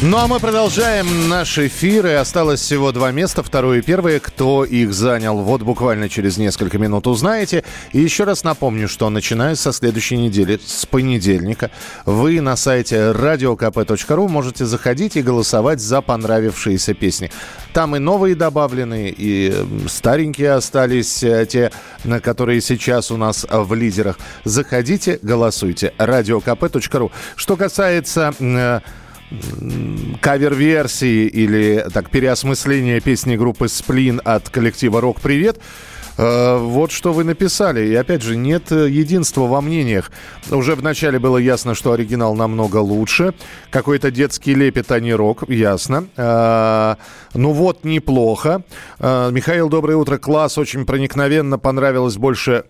Ну а мы продолжаем наш эфир. Осталось всего два места, второе и первое. Кто их занял, вот буквально через несколько минут узнаете. И еще раз напомню, что начиная со следующей недели, с понедельника, вы на сайте radiokp.ru можете заходить и голосовать за понравившиеся песни. Там и новые добавлены, и старенькие остались, э, те, на которые сейчас у нас в лидерах. Заходите, голосуйте. radiokp.ru. Что касается э, кавер-версии или так переосмысления песни группы «Сплин» от коллектива «Рок Привет», э, вот что вы написали. И опять же, нет единства во мнениях. Уже вначале было ясно, что оригинал намного лучше. Какой-то детский лепет, а не рок, ясно. Э, ну вот, неплохо. Э, Михаил, доброе утро. Класс, очень проникновенно. Понравилось больше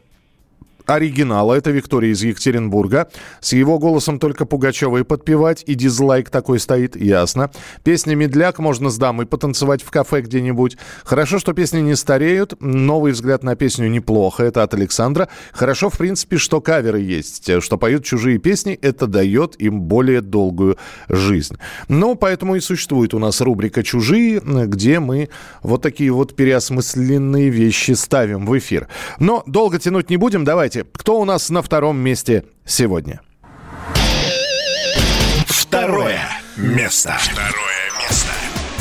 оригинала. Это Виктория из Екатеринбурга. С его голосом только Пугачева и подпевать. И дизлайк такой стоит, ясно. Песня «Медляк» можно с дамой потанцевать в кафе где-нибудь. Хорошо, что песни не стареют. Новый взгляд на песню неплохо. Это от Александра. Хорошо, в принципе, что каверы есть. Что поют чужие песни, это дает им более долгую жизнь. Ну, поэтому и существует у нас рубрика «Чужие», где мы вот такие вот переосмысленные вещи ставим в эфир. Но долго тянуть не будем. Давайте кто у нас на втором месте сегодня? Второе место. Второе место.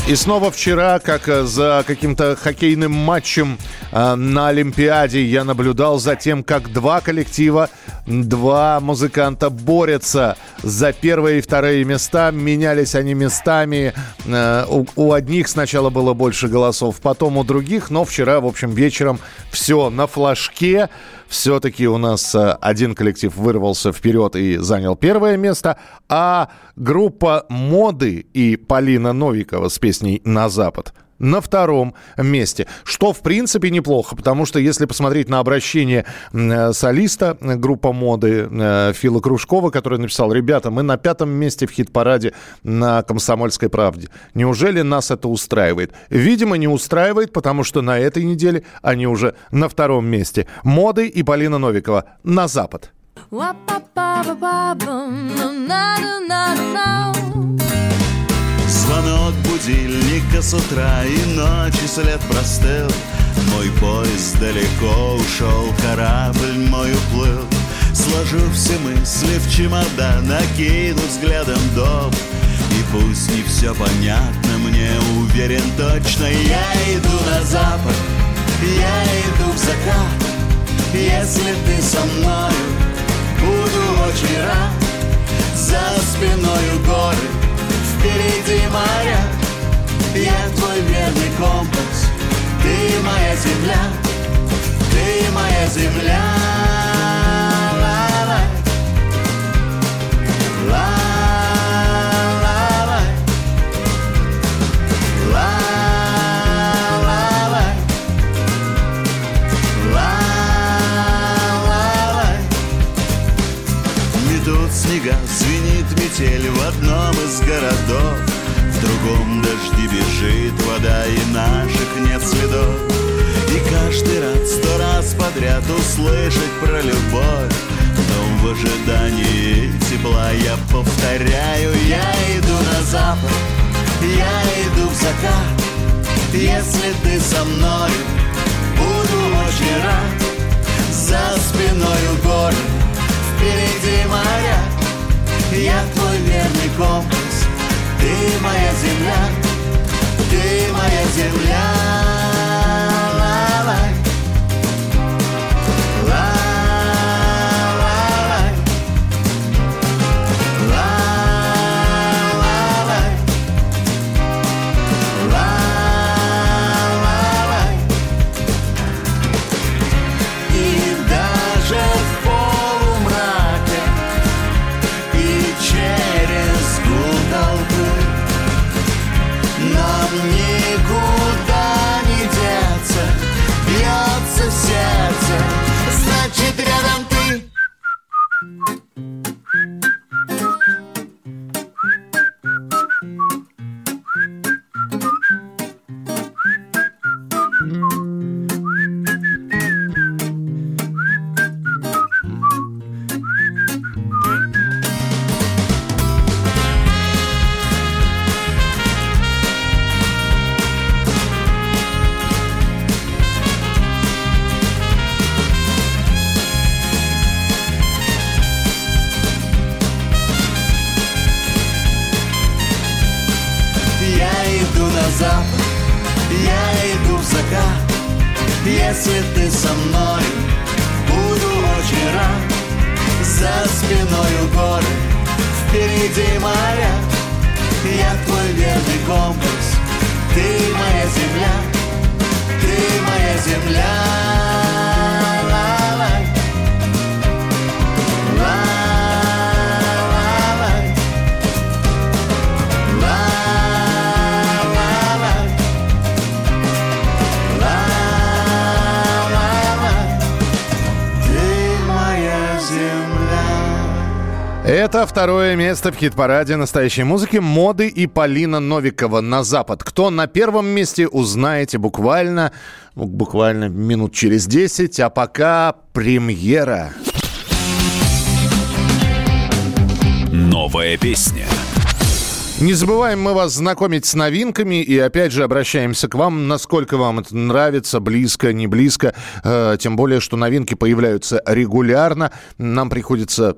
И снова вчера, как э, за каким-то хоккейным матчем э, на Олимпиаде, я наблюдал за тем, как два коллектива, два музыканта борются за первые и вторые места. Менялись они местами. Э, у, у одних сначала было больше голосов, потом у других. Но вчера, в общем, вечером все на флажке. Все-таки у нас э, один коллектив вырвался вперед и занял первое место, а группа «Моды» и Полина Новикова с песней «На запад» на втором месте. Что, в принципе, неплохо, потому что если посмотреть на обращение э, солиста э, группа моды э, Фила Кружкова, который написал, ребята, мы на пятом месте в хит-параде на «Комсомольской правде». Неужели нас это устраивает? Видимо, не устраивает, потому что на этой неделе они уже на втором месте. Моды и Полина Новикова на запад. Звонок будильника с утра и ночи след простыл. Мой поезд далеко ушел, корабль мой уплыл. Сложу все мысли в чемодан, накину взглядом дом. И пусть не все понятно, мне уверен точно. Я иду на запад, я иду в закат. Если ты со мною, буду очень рад. За спиною горы, впереди моря. Я твой верный компас. Ты моя земля. Ты моя земля метель в одном из городов. В другом дожди бежит вода и наших нет следов. И каждый раз, сто раз подряд услышать про любовь. Но в ожидании тепла я повторяю Я иду на запад, я иду в закат. Если ты со мною, буду очень рад. За спиною горы, впереди моря я твой верный компас, ты моя земля, ты моя земля. Второе место в хит-параде настоящей музыки моды и Полина Новикова на Запад. Кто на первом месте, узнаете буквально, ну, буквально минут через 10. А пока премьера. Новая песня. Не забываем мы вас знакомить с новинками и опять же обращаемся к вам, насколько вам это нравится, близко, не близко. Э, тем более, что новинки появляются регулярно. Нам приходится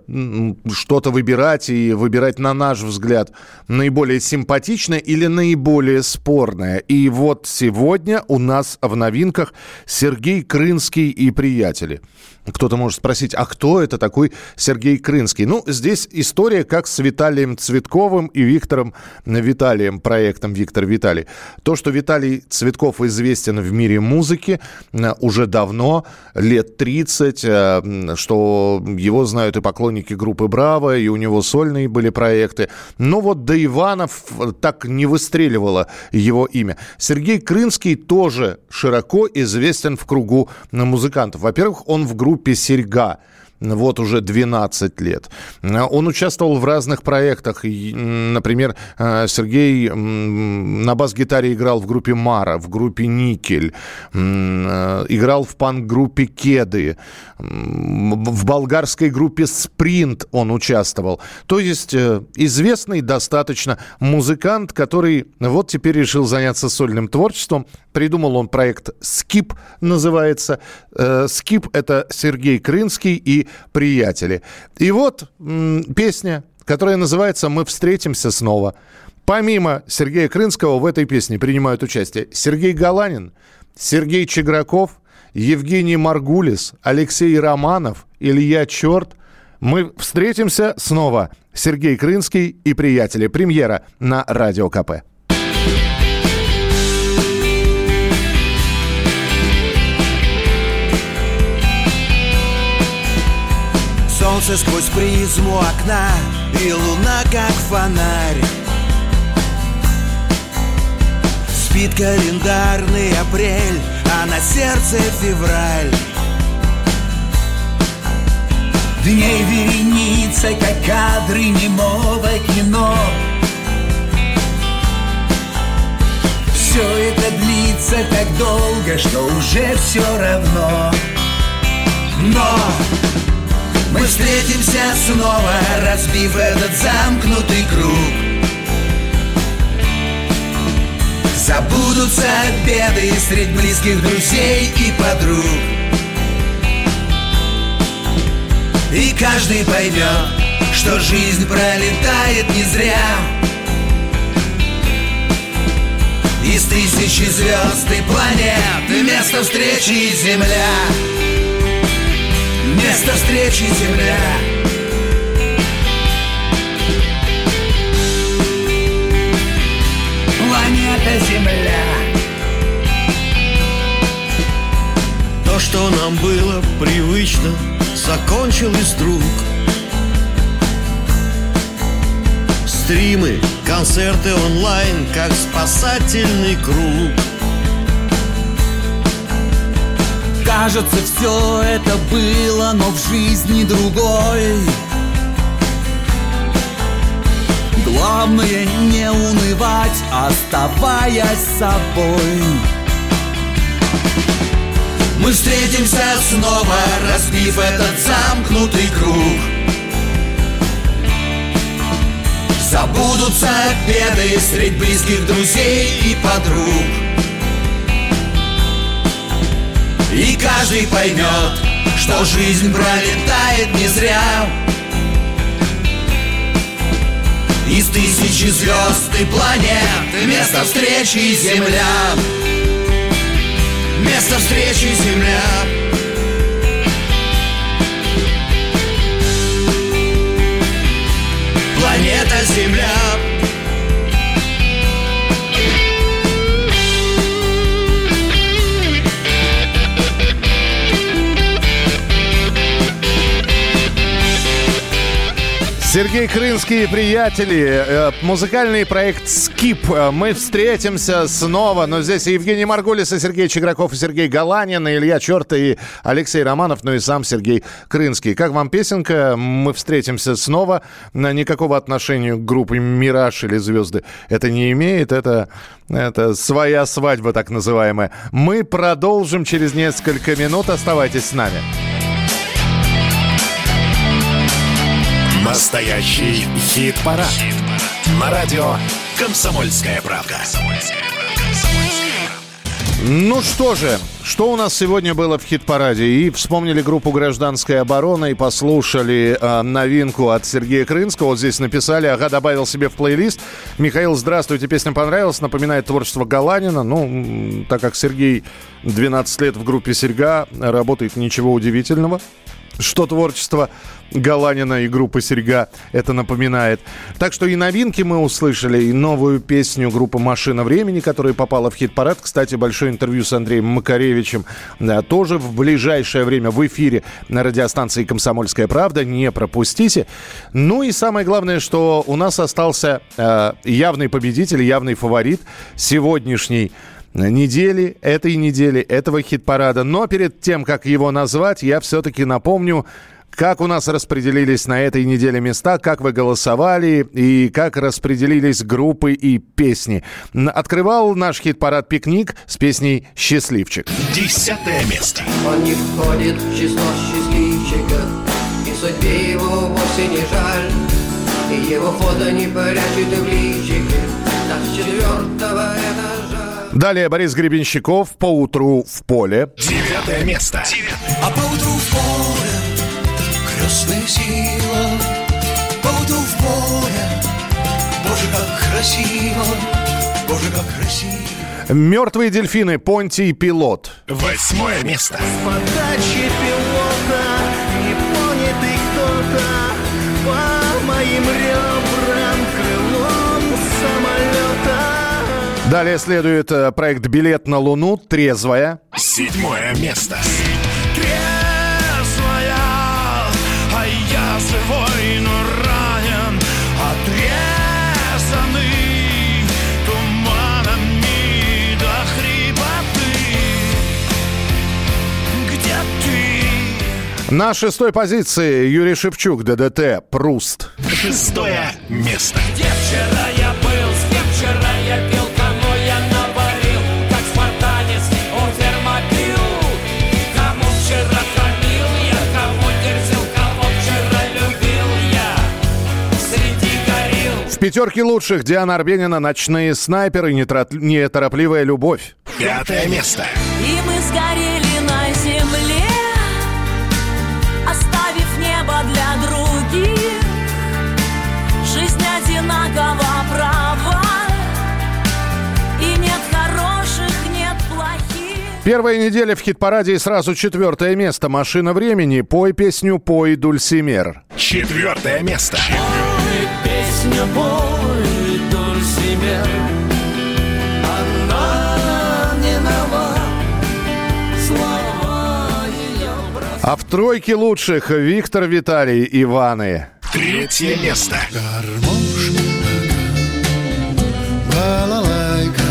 что-то выбирать и выбирать, на наш взгляд, наиболее симпатичное или наиболее спорное. И вот сегодня у нас в новинках Сергей Крынский и приятели. Кто-то может спросить, а кто это такой Сергей Крынский? Ну, здесь история как с Виталием Цветковым и Виктором Виталием, проектом Виктор Виталий. То, что Виталий Цветков известен в мире музыки э, уже давно, лет 30, э, что его знают и поклонники группы «Браво», и у него сольные были проекты. Но вот до Иванов так не выстреливало его имя. Сергей Крынский тоже широко известен в кругу музыкантов. Во-первых, он в группе «Серьга» вот уже 12 лет. Он участвовал в разных проектах. Например, э, Сергей на бас-гитаре играл в группе «Мара», в группе «Никель», э, играл в панк-группе «Кеды», в болгарской группе «Спринт» он участвовал. То есть э, известный достаточно музыкант, который вот теперь решил заняться сольным творчеством. Придумал он проект «Скип» называется. Э, «Скип» — это Сергей Крынский и приятели. И вот м, песня, которая называется «Мы встретимся снова». Помимо Сергея Крынского в этой песне принимают участие Сергей Галанин, Сергей Чеграков, Евгений Маргулис, Алексей Романов, Илья Черт. Мы встретимся снова. Сергей Крынский и приятели. Премьера на Радио КП. Солнце сквозь призму окна И луна как фонарь. Спит календарный апрель А на сердце февраль. Дней вереница, как кадры немого кино. Все это длится так долго, что уже все равно. Но мы встретимся снова, разбив этот замкнутый круг. Забудутся беды среди близких друзей и подруг. И каждый поймет, что жизнь пролетает не зря. Из тысячи звезд и планет Место встречи Земля Место встречи Земля Планета Земля То, что нам было привычно, закончилось вдруг. Стримы, концерты онлайн, как спасательный круг. Кажется, все это было, но в жизни другой. Главное не унывать, оставаясь собой. Мы встретимся снова, разбив этот замкнутый круг. Забудутся беды среди близких друзей и подруг и каждый поймет, что жизнь пролетает не зря. Из тысячи звезд и планет Место встречи Земля. Место встречи Земля. Планета Земля. Сергей Крынский и приятели. Э, Музыкальный проект «Скип». Э, Мы встретимся снова. Но здесь Евгений Маргулис, и Сергей Чеграков, и Сергей Галанин, и Илья Черта, и Алексей Романов, ну и сам Сергей Крынский. Как вам песенка? Мы встретимся снова. Никакого отношения к группе «Мираж» или «Звезды» это не имеет. Это, это своя свадьба, так называемая. Мы продолжим через несколько минут. Оставайтесь с нами. Настоящий хит-парад. На радио «Комсомольская правда». Ну что же, что у нас сегодня было в хит-параде? И вспомнили группу «Гражданская оборона» и послушали э, новинку от Сергея Крынского. Вот здесь написали, ага, добавил себе в плейлист. Михаил, здравствуйте, песня понравилась, напоминает творчество Галанина. Ну, так как Сергей 12 лет в группе «Серьга», работает ничего удивительного что творчество Галанина и группы «Серьга» это напоминает. Так что и новинки мы услышали, и новую песню группы «Машина времени», которая попала в хит-парад. Кстати, большое интервью с Андреем Макаревичем да, тоже в ближайшее время в эфире на радиостанции «Комсомольская правда». Не пропустите. Ну и самое главное, что у нас остался э, явный победитель, явный фаворит сегодняшней недели, этой недели, этого хит-парада. Но перед тем, как его назвать, я все-таки напомню, как у нас распределились на этой неделе места, как вы голосовали и как распределились группы и песни. Открывал наш хит-парад «Пикник» с песней «Счастливчик». Десятое место. Он не входит в число счастливчиков И судьбе его вовсе не жаль И его фото не прячут и в личике Так с четвертого этажа Далее Борис Гребенщиков «Поутру в поле». Девятое место. А поутру в поле крестная сила, поутру в поле, Боже, как красиво, Боже, как красиво. «Мертвые дельфины» Понтий Пилот. Восьмое место. Подачи пилота Далее следует э, проект «Билет на Луну», «Трезвая». Седьмое место. Трезвая А я живой, но ранен Отрезанный Туманами до хрипоты Где ты? На шестой позиции Юрий Шевчук, ДДТ, «Пруст». Шестое место. Где вчера я пятерке лучших Диана Арбенина «Ночные снайперы», «Нетрат- «Неторопливая любовь». Пятое место. И мы сгорели на земле, оставив небо для других. Жизнь одинакова права, и нет хороших, нет плохих. Первая неделя в хит-параде и сразу четвертое место «Машина времени». Пой песню «Пой, Дульсимер». Четвертое место. Песня бой, Дульсимер, она не нова, слова ее А в тройке лучших Виктор Виталий Иваны. Третье место. Балалайка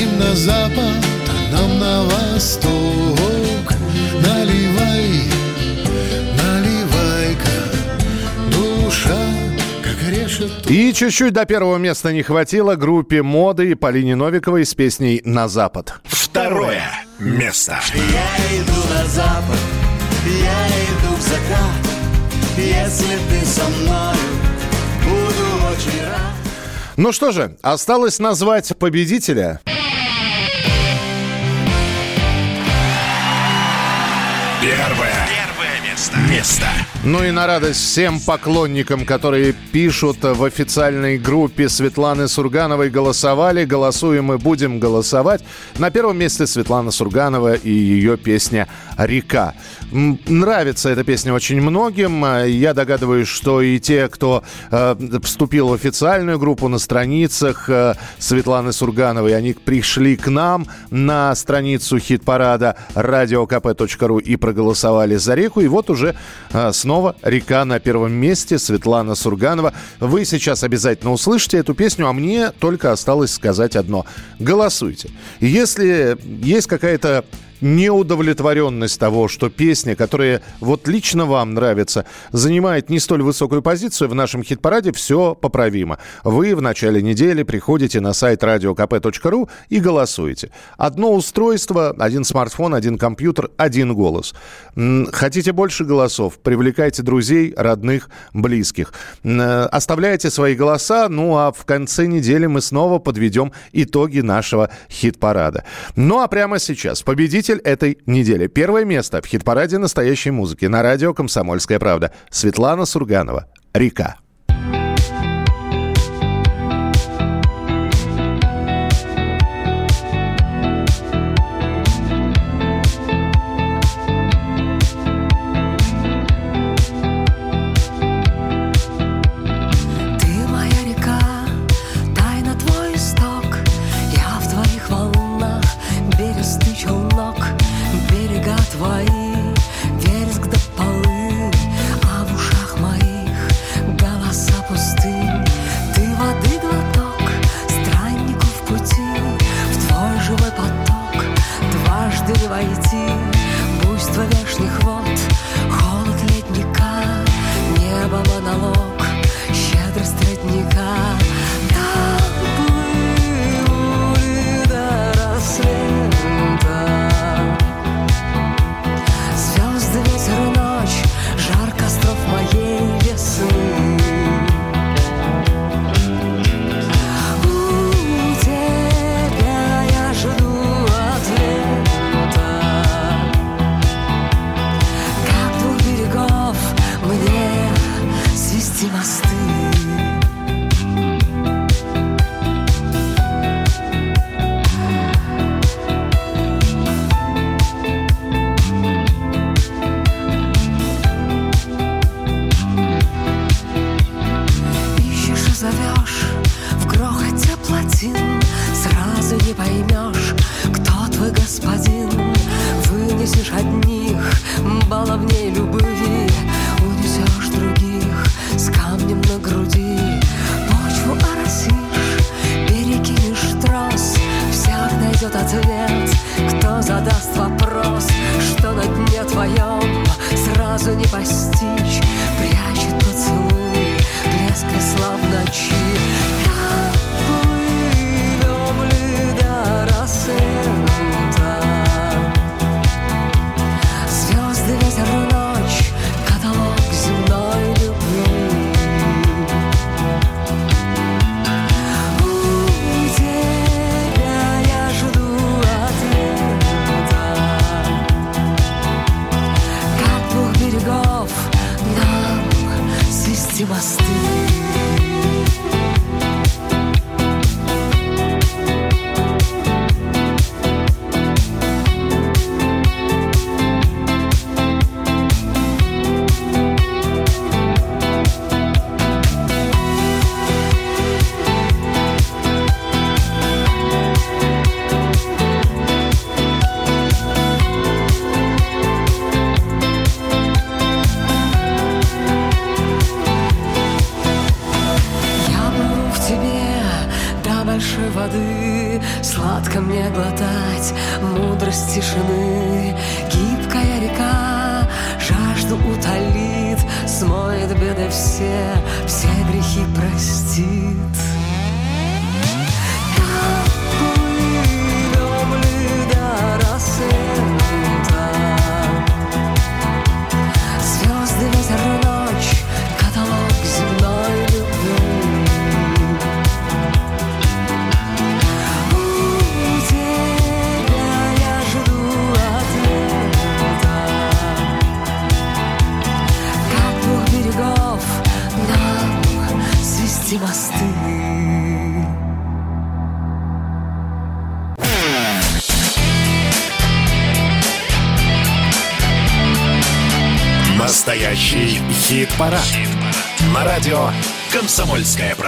Им на запад, а нам на восток И чуть-чуть до первого места не хватило группе «Моды» и Полине Новиковой с песней «На запад». Второе место. Я иду на запад, я иду в закат Если ты со мною, буду очень рад Ну что же, осталось назвать победителя. Первое. Первое место. Место. Ну и на радость всем поклонникам, которые пишут в официальной группе Светланы Сургановой «Голосовали». Голосуем и будем голосовать. На первом месте Светлана Сурганова и ее песня «Река». Нравится эта песня очень многим. Я догадываюсь, что и те, кто э, вступил в официальную группу на страницах э, Светланы Сургановой, они пришли к нам на страницу хит-парада radiokp.ru и проголосовали за реку. И вот уже э, с снова «Река на первом месте» Светлана Сурганова. Вы сейчас обязательно услышите эту песню, а мне только осталось сказать одно. Голосуйте. Если есть какая-то неудовлетворенность того, что песня, которая вот лично вам нравится, занимает не столь высокую позицию в нашем хит-параде, все поправимо. Вы в начале недели приходите на сайт radiokp.ru и голосуете. Одно устройство, один смартфон, один компьютер, один голос. Хотите больше голосов? Привлекайте друзей, родных, близких. Оставляйте свои голоса, ну а в конце недели мы снова подведем итоги нашего хит-парада. Ну а прямо сейчас победитель победитель этой недели. Первое место в хит-параде настоящей музыки на радио «Комсомольская правда». Светлана Сурганова. «Река». Хит